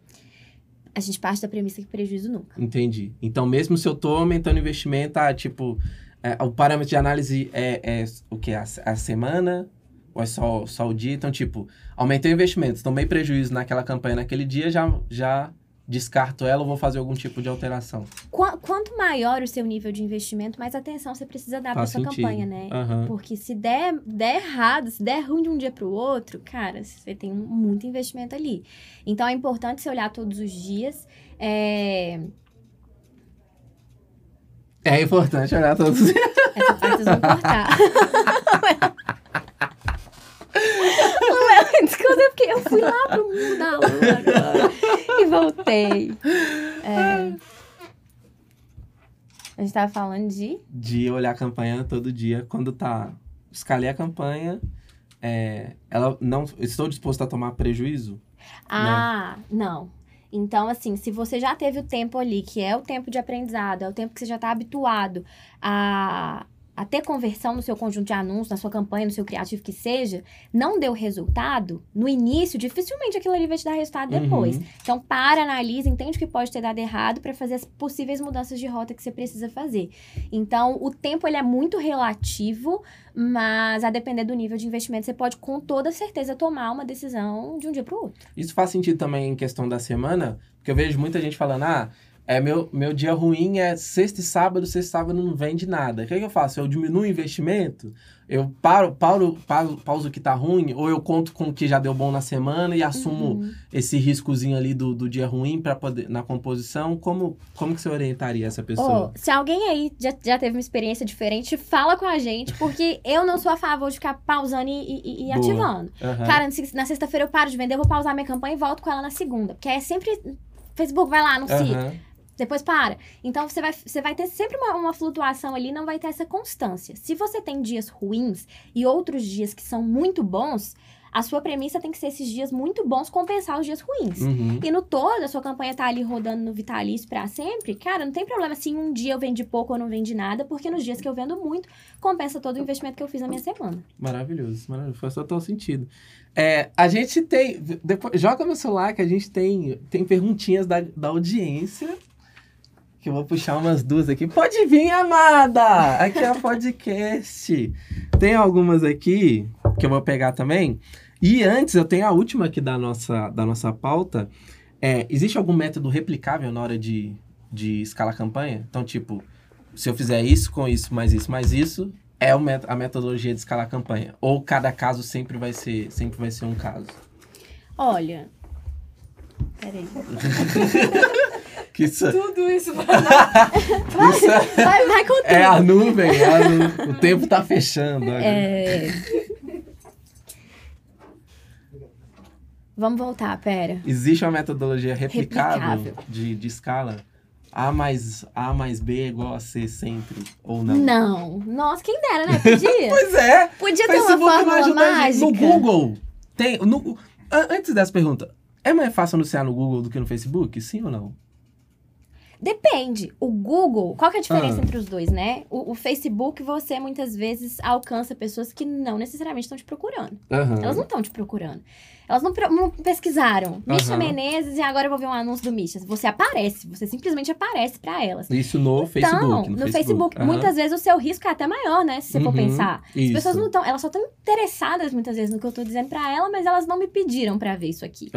A gente parte da premissa que prejuízo nunca. Entendi. Então, mesmo se eu tô aumentando o investimento, ah, tipo, é, o parâmetro de análise é, é o que? A, a semana? Ou é só, só o dia? Então, tipo, aumentei o investimento, tomei prejuízo naquela campanha naquele dia, já, já descarto ela ou vou fazer algum tipo de alteração. Qua- Quanto maior o seu nível de investimento, mais atenção você precisa dar para sua sentido. campanha, né? Aham. Porque se der, der errado, se der ruim de um dia para o outro, cara, você tem muito investimento ali. Então é importante você olhar todos os dias. É... É importante olhar todos os Essa parte vocês vão cortar. Desculpa, é porque eu fui lá pro mundo da lua agora e voltei. É... A gente tava falando de. de olhar a campanha todo dia. Quando tá. Escalei a campanha. É, ela não. Estou disposto a tomar prejuízo? Ah, não. Então, assim, se você já teve o tempo ali, que é o tempo de aprendizado, é o tempo que você já está habituado a, a ter conversão no seu conjunto de anúncios, na sua campanha, no seu criativo que seja, não deu resultado, no início, dificilmente aquilo ali vai te dar resultado depois. Uhum. Então, para, analisa, entende o que pode ter dado errado para fazer as possíveis mudanças de rota que você precisa fazer. Então, o tempo ele é muito relativo, mas a depender do nível de investimento, você pode com toda certeza tomar uma decisão de um dia para o outro. Isso faz sentido também em questão da semana, porque eu vejo muita gente falando, ah, é meu, meu dia ruim é sexta e sábado, sexta e sábado não vende nada. O que, é que eu faço? Eu diminuo o investimento, eu paro, paro, paro, pauso o que tá ruim, ou eu conto com o que já deu bom na semana e assumo Uhum. esse riscozinho ali do, do dia ruim para poder na composição. Como, como que você orientaria essa pessoa? Ô, se alguém aí já, já teve uma experiência diferente, fala com a gente, porque eu não sou a favor de ficar pausando e, e- e ativando. Aham. Cara, na se- na sexta-feira eu paro de vender, eu vou pausar minha campanha e volto com ela na segunda. Porque é sempre. Facebook, vai lá, anuncia. Aham. Depois para. Então você vai, você vai ter sempre uma, uma flutuação ali, não vai ter essa constância. Se você tem dias ruins e outros dias que são muito bons, a sua premissa tem que ser esses dias muito bons compensar os dias ruins. Uhum. E no todo, a sua campanha tá ali rodando no vitalício pra sempre, cara, não tem problema se um dia eu vendi pouco ou não vendi nada, porque nos dias que eu vendo muito, compensa todo o investimento que eu fiz na minha semana. Maravilhoso, maravilhoso. Faz total sentido. É, a gente tem. Depois, joga no celular que a gente tem, tem perguntinhas da, da audiência. Que eu vou puxar umas duas aqui. Pode vir, amada! Aqui é a podcast. Tem algumas aqui que eu vou pegar também. E antes, eu tenho a última aqui da nossa, da nossa pauta. É, existe algum método replicável na hora de, de escalar campanha? Então, tipo, se eu fizer isso com isso, mais isso, mais isso, é o a metodologia de escalar campanha? Ou cada caso sempre vai ser, sempre vai ser um caso? Olha. Peraí. Que isso, Tudo isso isso é, Vai, vai com tudo. é a nuvem, é a o tempo tá fechando. agora. É. Vamos voltar, pera. Existe uma metodologia replicável, Replicável. De, de escala? A mais, a mais B é igual a C sempre, ou não? Não. Nossa, quem dera, né? Podia. Pois é! Podia ter uma Facebook fórmula mágica. No Google, tem... No, an- antes dessa pergunta, é mais fácil anunciar no Google do que no Facebook? Sim ou não? Depende. O Google, qual que é a diferença Ah. entre os dois, né? O, o Facebook, você muitas vezes alcança pessoas que não necessariamente estão te procurando. Aham. Elas não estão te procurando. Elas não, não pesquisaram. Misha Aham. Menezes e agora eu vou ver um anúncio do Misha. Você aparece, você simplesmente aparece pra elas. Isso no Então, Facebook. no, Facebook, Aham. muitas vezes o seu risco é até maior, né? Se você for Uhum, pensar. As isso. pessoas não estão, elas só estão interessadas muitas vezes no que eu tô dizendo pra ela, mas elas não me pediram pra ver isso aqui.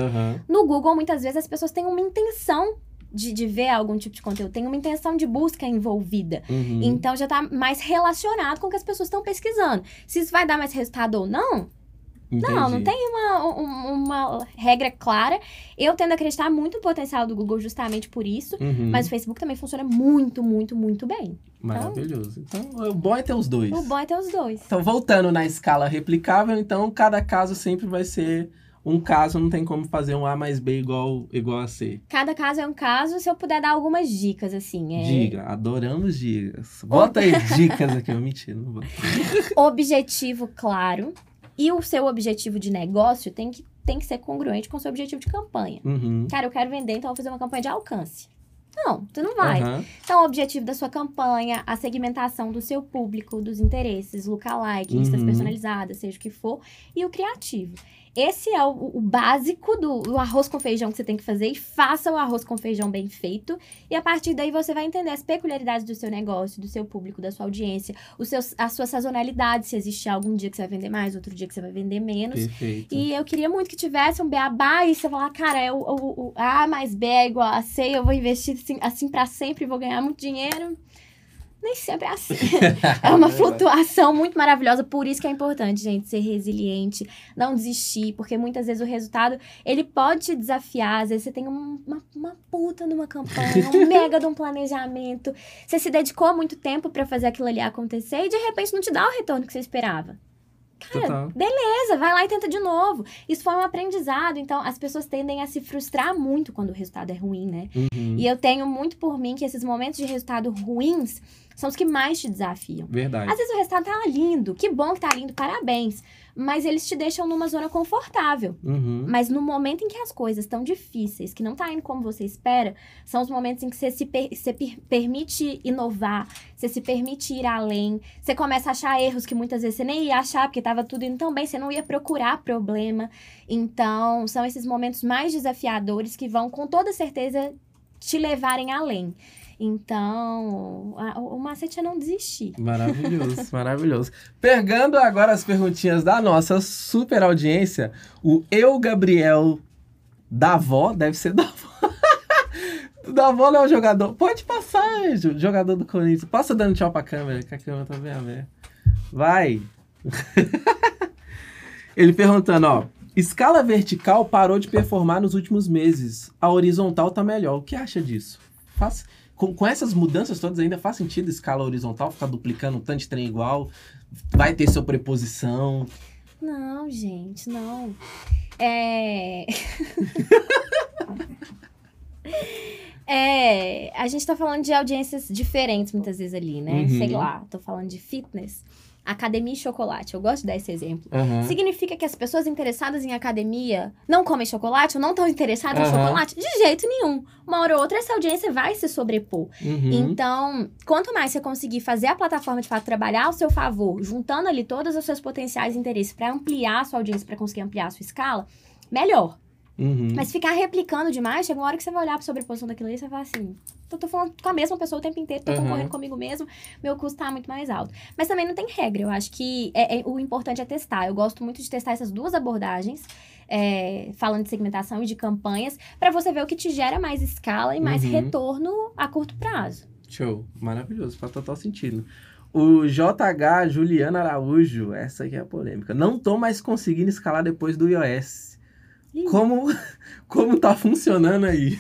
No Google, muitas vezes as pessoas têm uma intenção de, de ver algum tipo de conteúdo, tem uma intenção de busca envolvida. Uhum. Então já tá mais relacionado com o que as pessoas estão pesquisando. Se isso vai dar mais resultado ou não, não, não Entendi. tem uma, um- uma regra clara. Eu tendo a acreditar muito no potencial do Google justamente por isso. Uhum. Mas o Facebook também funciona muito, muito, muito bem. Maravilhoso. Então, o bom é ter os dois. O bom é ter os dois. Então, voltando na escala replicável, então cada caso sempre vai ser um caso, não tem como fazer um A mais B igual, igual a C. Cada caso é um caso. Se eu puder dar algumas dicas, assim. É... Diga, adoramos dicas. Bota aí dicas aqui, eu mentira, não vou. Objetivo claro. E o seu objetivo de negócio tem que, tem que ser congruente com o seu objetivo de campanha. Uhum. Cara, eu quero vender, então eu vou fazer uma campanha de alcance. Não, tu não vai. Aham. Então, o objetivo da sua campanha, a segmentação do seu público, dos interesses, lookalike, listas Uhum. personalizadas, seja o que for, e o criativo. Esse é o, o básico do, do arroz com feijão que você tem que fazer e faça o arroz com feijão bem feito. E a partir daí você vai entender as peculiaridades do seu negócio, do seu público, da sua audiência, os seus, a sua sazonalidade, se existe algum dia que você vai vender mais, outro dia que você vai vender menos. Perfeito. E eu queria muito que tivesse um beabá e você falar, cara, é o, o, o A mais B é igual a C, eu vou investir assim, assim para sempre, vou ganhar muito dinheiro. Nem sempre é assim. é uma flutuação muito maravilhosa, por isso que é importante, gente, ser resiliente, não desistir, porque muitas vezes o resultado, ele pode te desafiar, às vezes você tem um- uma, uma puta numa campanha, um mega de um planejamento, você se dedicou muito tempo para fazer aquilo ali acontecer e de repente não te dá o retorno que você esperava. Cara, Total. beleza, vai lá e tenta de novo. Isso foi um aprendizado, então as pessoas tendem a se frustrar muito quando o resultado é ruim, né? Uhum. E eu tenho muito por mim que esses momentos de resultado ruins são os que mais te desafiam. Verdade. Às vezes o resultado tá lindo, que bom que tá lindo, parabéns. Mas eles te deixam numa zona confortável. Uhum. Mas no momento em que as coisas estão difíceis, que não tá indo como você espera, são os momentos em que você se per- você per- permite inovar, você se permite ir além, você começa a achar erros que muitas vezes você nem ia achar, porque tava tudo indo tão bem, você não ia procurar problema. Então, são esses momentos mais desafiadores que vão, com toda certeza, te levarem além. Então, a- o macete é não desistir. Maravilhoso, maravilhoso. Pegando agora as perguntinhas da nossa super audiência, o Eu Gabriel Davó, deve ser Davó. Davó não é o jogador. Pode passar, Anjo, jogador do Corinthians. Passa dando tchau pra câmera, que a câmera tá bem aberta. Vai. Ele perguntando, ó. Escala vertical parou de performar nos últimos meses. A horizontal tá melhor. O que acha disso? Faz, com, com essas mudanças todas ainda faz sentido escala horizontal ficar duplicando um tanto de trem igual? Vai ter sua preposição? Não, gente, não. É. É, a gente tá falando de audiências diferentes muitas vezes ali, né? Uhum. Sei lá, tô falando de fitness. Academia e chocolate, eu gosto de dar esse exemplo. Aham. Significa que as pessoas interessadas em academia não comem chocolate ou não estão interessadas em Aham. chocolate? De jeito nenhum. Uma hora ou outra, essa audiência vai se sobrepor. Uhum. Então, quanto mais você conseguir fazer a plataforma de fato trabalhar ao seu favor, juntando ali todos os seus potenciais interesses para ampliar a sua audiência, para conseguir ampliar a sua escala, melhor. Uhum. Mas ficar replicando demais, chega uma hora que você vai olhar pra sobreposição daquilo ali e você vai assim. Eu tô falando com a mesma pessoa o tempo inteiro, tô Aham. concorrendo comigo mesmo, meu custo tá muito mais alto. Mas também não tem regra, eu acho que é- é- o importante é testar. Eu gosto muito de testar essas duas abordagens, é, falando de segmentação e de campanhas, pra você ver o que te gera mais escala e mais Uhum. retorno a curto prazo. Show. Maravilhoso. Faz total sentido. O JH Juliana Araújo, essa aqui é a polêmica. Não tô mais conseguindo escalar depois do iOS. Como, como tá funcionando aí?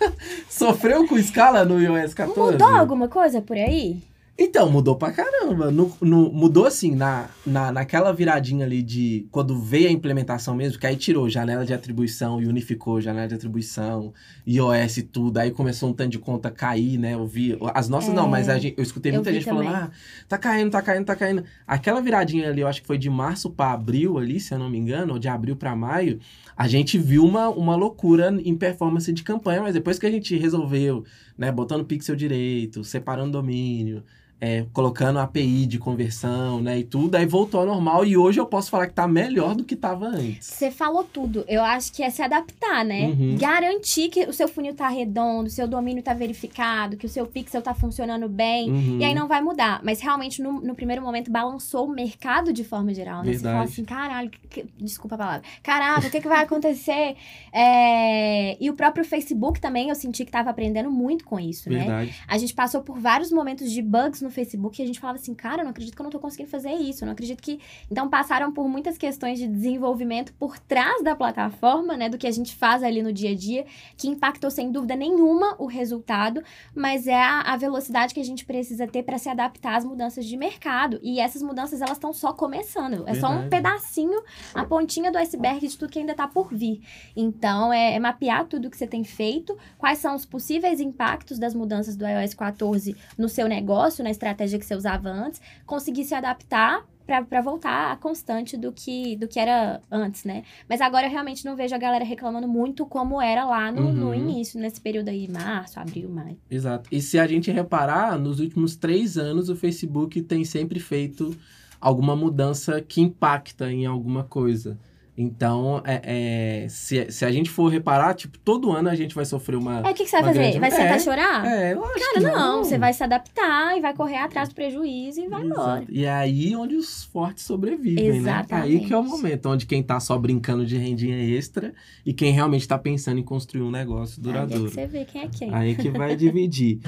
Sofreu com escala no iOS 14? Mudou alguma coisa por aí? Então, mudou pra caramba. No, no- mudou assim, na, na, naquela viradinha ali de quando veio a implementação mesmo, que aí tirou janela de atribuição e unificou janela de atribuição, iOS e tudo. Aí começou um tanto de conta cair, né? Eu vi. As nossas É, não, mas a gente, eu escutei eu muita vi gente falando, também. ah, tá caindo, tá caindo, tá caindo. Aquela viradinha ali, eu acho que foi de março pra abril ali, se eu não me engano, ou de abril pra maio, a gente viu uma, uma loucura em performance de campanha, mas depois que a gente resolveu, né, botando pixel direito, separando domínio, é, colocando API de conversão, né, e tudo, aí voltou ao normal e hoje eu posso falar que tá melhor do que tava antes. Você falou tudo. Eu acho que é se adaptar, né? Uhum. Garantir que o seu funil tá redondo, o seu domínio tá verificado, que o seu pixel tá funcionando bem. Uhum. E aí não vai mudar. Mas realmente, no, no primeiro momento, balançou o mercado de forma geral, né? Você fala Verdade. assim, caralho, que- desculpa a palavra. Caraca, o que, que vai acontecer? É, E o próprio Facebook também, eu senti que tava aprendendo muito com isso, né? Verdade. A gente passou por vários momentos de bugs no Facebook e a gente falava assim, cara, eu não acredito que eu não tô conseguindo fazer isso, eu não acredito que. Então passaram por muitas questões de desenvolvimento por trás da plataforma, né, do que a gente faz ali no dia a dia, que impactou sem dúvida nenhuma o resultado, mas é a, a velocidade que a gente precisa ter para se adaptar às mudanças de mercado. E essas mudanças elas estão só começando. É só um pedacinho, a pontinha do iceberg de tudo que ainda tá por vir. Então, é, é mapear tudo que você tem feito, quais são os possíveis impactos das mudanças do iOS 14 no seu negócio, na estratégia que você usava antes, conseguir se adaptar para voltar à constante do que, do que era antes, né? Mas agora eu realmente não vejo a galera reclamando muito como era lá no, no Uhum. início, nesse período aí, março, abril, maio. Exato. E se a gente reparar, nos últimos três anos o Facebook tem sempre feito alguma mudança que impacta em alguma coisa. Então, é, é, se, se a gente for reparar, tipo, todo ano a gente vai sofrer uma. É, o que, que você vai fazer? grande- Vai sentar É, chorar? É, lógico Cara, que não, você vai se adaptar e vai correr atrás do prejuízo e vai embora. Exato. E é aí onde os fortes sobrevivem, né? Aí que é o Exatamente. momento onde quem tá só brincando de rendinha extra e quem realmente tá pensando em construir um negócio Aí é que duradouro. você vê quem é quem. Aí que vai dividir.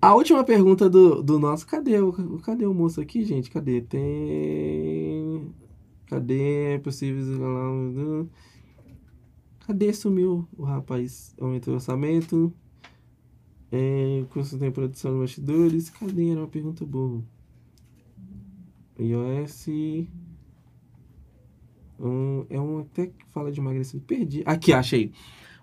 A última pergunta do, do nosso. Cadê o, cadê o moço aqui, gente? Cadê? Tem. Cadê? Possível. escalar- Cadê? Sumiu o rapaz. Aumentou o orçamento. É, custo tem produção de bastidores. Cadê? Era uma pergunta boa. iOS. Hum, é um até que fala de emagrecimento. Perdi. Aqui, achei.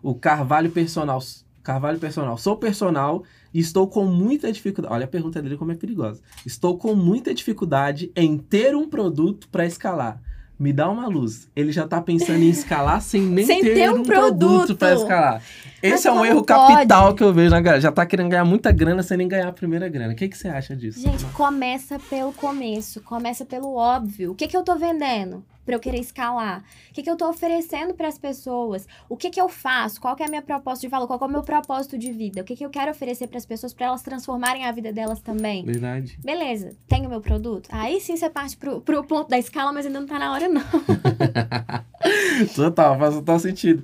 O Carvalho Personal. Carvalho Personal. Sou personal e estou com muita dificuldade. Olha a pergunta dele como é perigosa. Estou com muita dificuldade em ter um produto para escalar. Me dá uma luz. Ele já tá pensando em escalar sem nem Sem ter, ter um um produto produto. para escalar. Mas Esse é um erro pode? capital que eu vejo na galera. Já tá querendo ganhar muita grana sem nem ganhar a primeira grana. O que, que você acha disso? Gente, começa pelo começo, começa pelo óbvio. O que, que eu tô vendendo para eu querer escalar? O que, que eu tô oferecendo para as pessoas? O que, que eu faço? Qual que é a minha proposta de valor? Qual é o meu propósito de vida? O que, que eu quero oferecer para as pessoas para elas transformarem a vida delas também? Verdade. Beleza, tenho meu produto? Aí sim você parte pro, pro ponto da escala, mas ainda não tá na hora, não. Total, faz total sentido.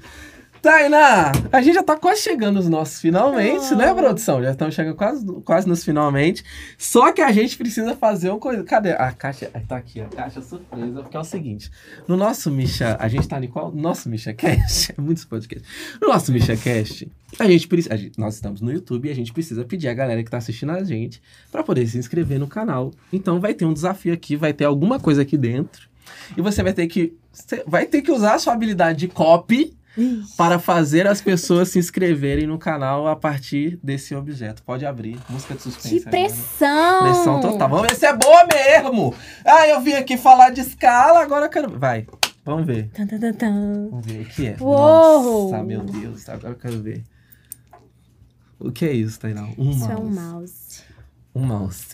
Tainá, a gente já tá quase chegando nos nossos finalmente, Oh. né, produção? Já estamos chegando quase, quase nos finalmente. Só que a gente precisa fazer uma coisa. Cadê? A caixa. ah, Tá aqui, a caixa surpresa, porque é o seguinte: no nosso Misha. A gente tá em qual? Nosso Misha Cast. É muitos podcasts. No nosso Misha Cast, a gente precisa. nós estamos no YouTube e a gente precisa pedir a galera que tá assistindo a gente para poder se inscrever no canal. Então vai ter um desafio aqui, vai ter alguma coisa aqui dentro. E você vai ter que. Você vai ter que usar a sua habilidade de copy para fazer as pessoas se inscreverem no canal a partir desse objeto. Pode abrir. Música de suspense. Que pressão! Agora. Pressão total. Vamos ver se é boa mesmo. Ah, eu vim aqui falar de escala, agora eu quero. Vai. Vamos ver. Tan, tan, tan, tan. Vamos ver o que é. Uou! Nossa, meu Deus. Agora eu quero ver. O que é isso, Tainá? Um Isso mouse. é um mouse. Um mouse.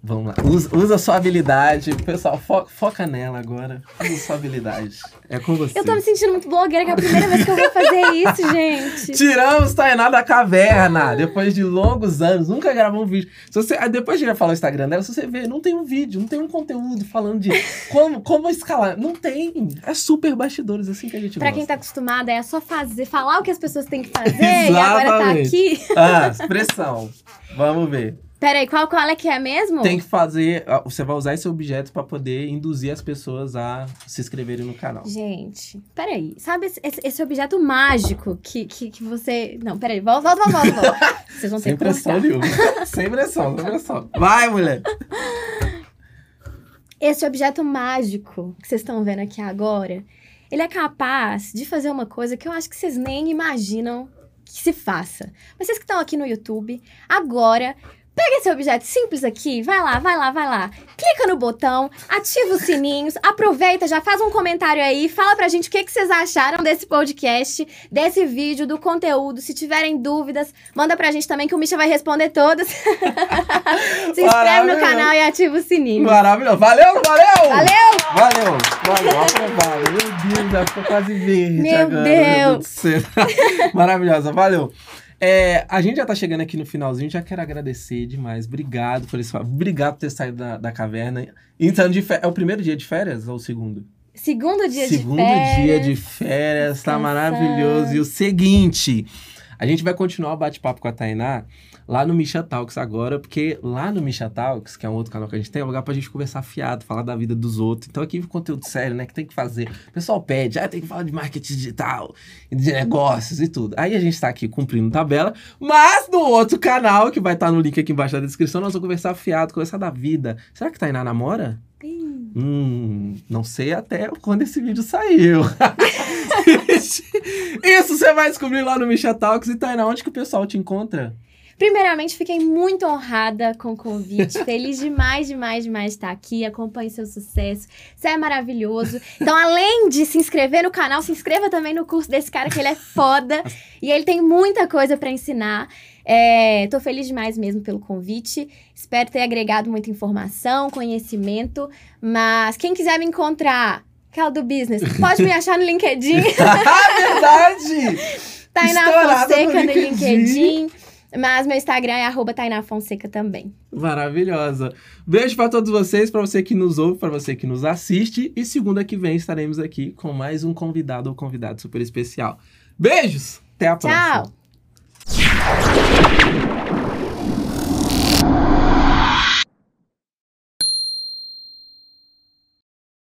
Vamos lá. Usa, usa a sua habilidade. Pessoal, fo- foca nela agora. Usa sua habilidade. É com você. Eu tô me sentindo muito blogueira, que é a primeira vez que eu vou fazer isso, gente. Tiramos Tainá da caverna depois de longos anos. Nunca gravou um vídeo. Se você, ah, depois de já falar o Instagram dela, se você ver, não tem um vídeo, não tem um conteúdo falando de como, como escalar. Não tem. É super bastidores, assim que a gente Pra gosta. quem tá acostumada, é só fazer, falar o que as pessoas têm que fazer e agora tá Exatamente. aqui. Ah, expressão. Vamos ver. Peraí, qual, qual é que é mesmo? Tem que fazer. ah, Você vai usar esse objeto pra poder induzir as pessoas a se inscreverem no canal. Gente, peraí. Sabe esse, esse- objeto mágico que, que, que você. Não, peraí, volta, volta, volta, volta. Vocês vão ter Sem que pressão nenhuma. sem pressão, sem pressão. Vai, mulher. Esse objeto mágico que vocês estão vendo aqui agora, ele é capaz de fazer uma coisa que eu acho que vocês nem imaginam que se faça. Mas vocês que estão aqui no YouTube, agora, pega esse objeto simples aqui, vai lá, vai lá, vai lá. Clica no botão, ativa os sininhos, aproveita, já faz um comentário aí, fala pra gente o que, que vocês acharam desse podcast, desse vídeo, do conteúdo. Se tiverem dúvidas, manda pra gente também que o Misha vai responder todas. se inscreve no canal e ativa o sininho. Maravilhoso. Valeu, valeu! Valeu! Valeu, valeu, aprovado. Meu Deus, já ficou quase verde Meu agora. Deus. do céu. Maravilhosa, valeu. É, a gente já tá chegando aqui no finalzinho, já quero agradecer demais. Obrigado por esse Obrigado por ter saído da, da caverna. Então, de é o primeiro dia de férias ou o segundo? Segundo dia Segundo de férias. dia de férias, tá maravilhoso. E o seguinte, a gente vai continuar o bate-papo com a Tainá lá no Misha Talks agora, porque lá no Misha Talks, que é um outro canal que a gente tem, é um lugar pra gente conversar fiado, falar da vida dos outros. Então aqui conteúdo sério, né, que tem que fazer. O pessoal pede, ah, tem que falar de marketing digital, de negócios e tudo. Aí a gente tá aqui cumprindo tabela, mas no outro canal, que vai estar no link aqui embaixo da descrição, nós vamos conversar fiado, conversar da vida. Será que Tainá namora? Ih, Hum, não sei até quando esse vídeo saiu. Isso você vai descobrir lá no Misha Talks. E Tainá, onde que o pessoal te encontra? Primeiramente, fiquei muito honrada com o convite. Feliz demais, demais, demais de estar aqui. Acompanhe seu sucesso. Você é maravilhoso. Então, além de se inscrever no canal, se inscreva também no curso desse cara, que ele é foda. E ele tem muita coisa pra ensinar. É, tô feliz demais mesmo pelo convite. Espero ter agregado muita informação, conhecimento. Mas quem quiser me encontrar, Cal do Business, pode me achar no LinkedIn. Verdade! Tainá Estourada Fonseca no LinkedIn. LinkedIn. Mas meu Instagram é arroba Tainá Fonseca também. Maravilhosa. Beijo pra todos vocês, pra você que nos ouve, pra você que nos assiste. E segunda que vem estaremos aqui com mais um convidado ou convidado super especial. Beijos! Até a próxima. Tchau!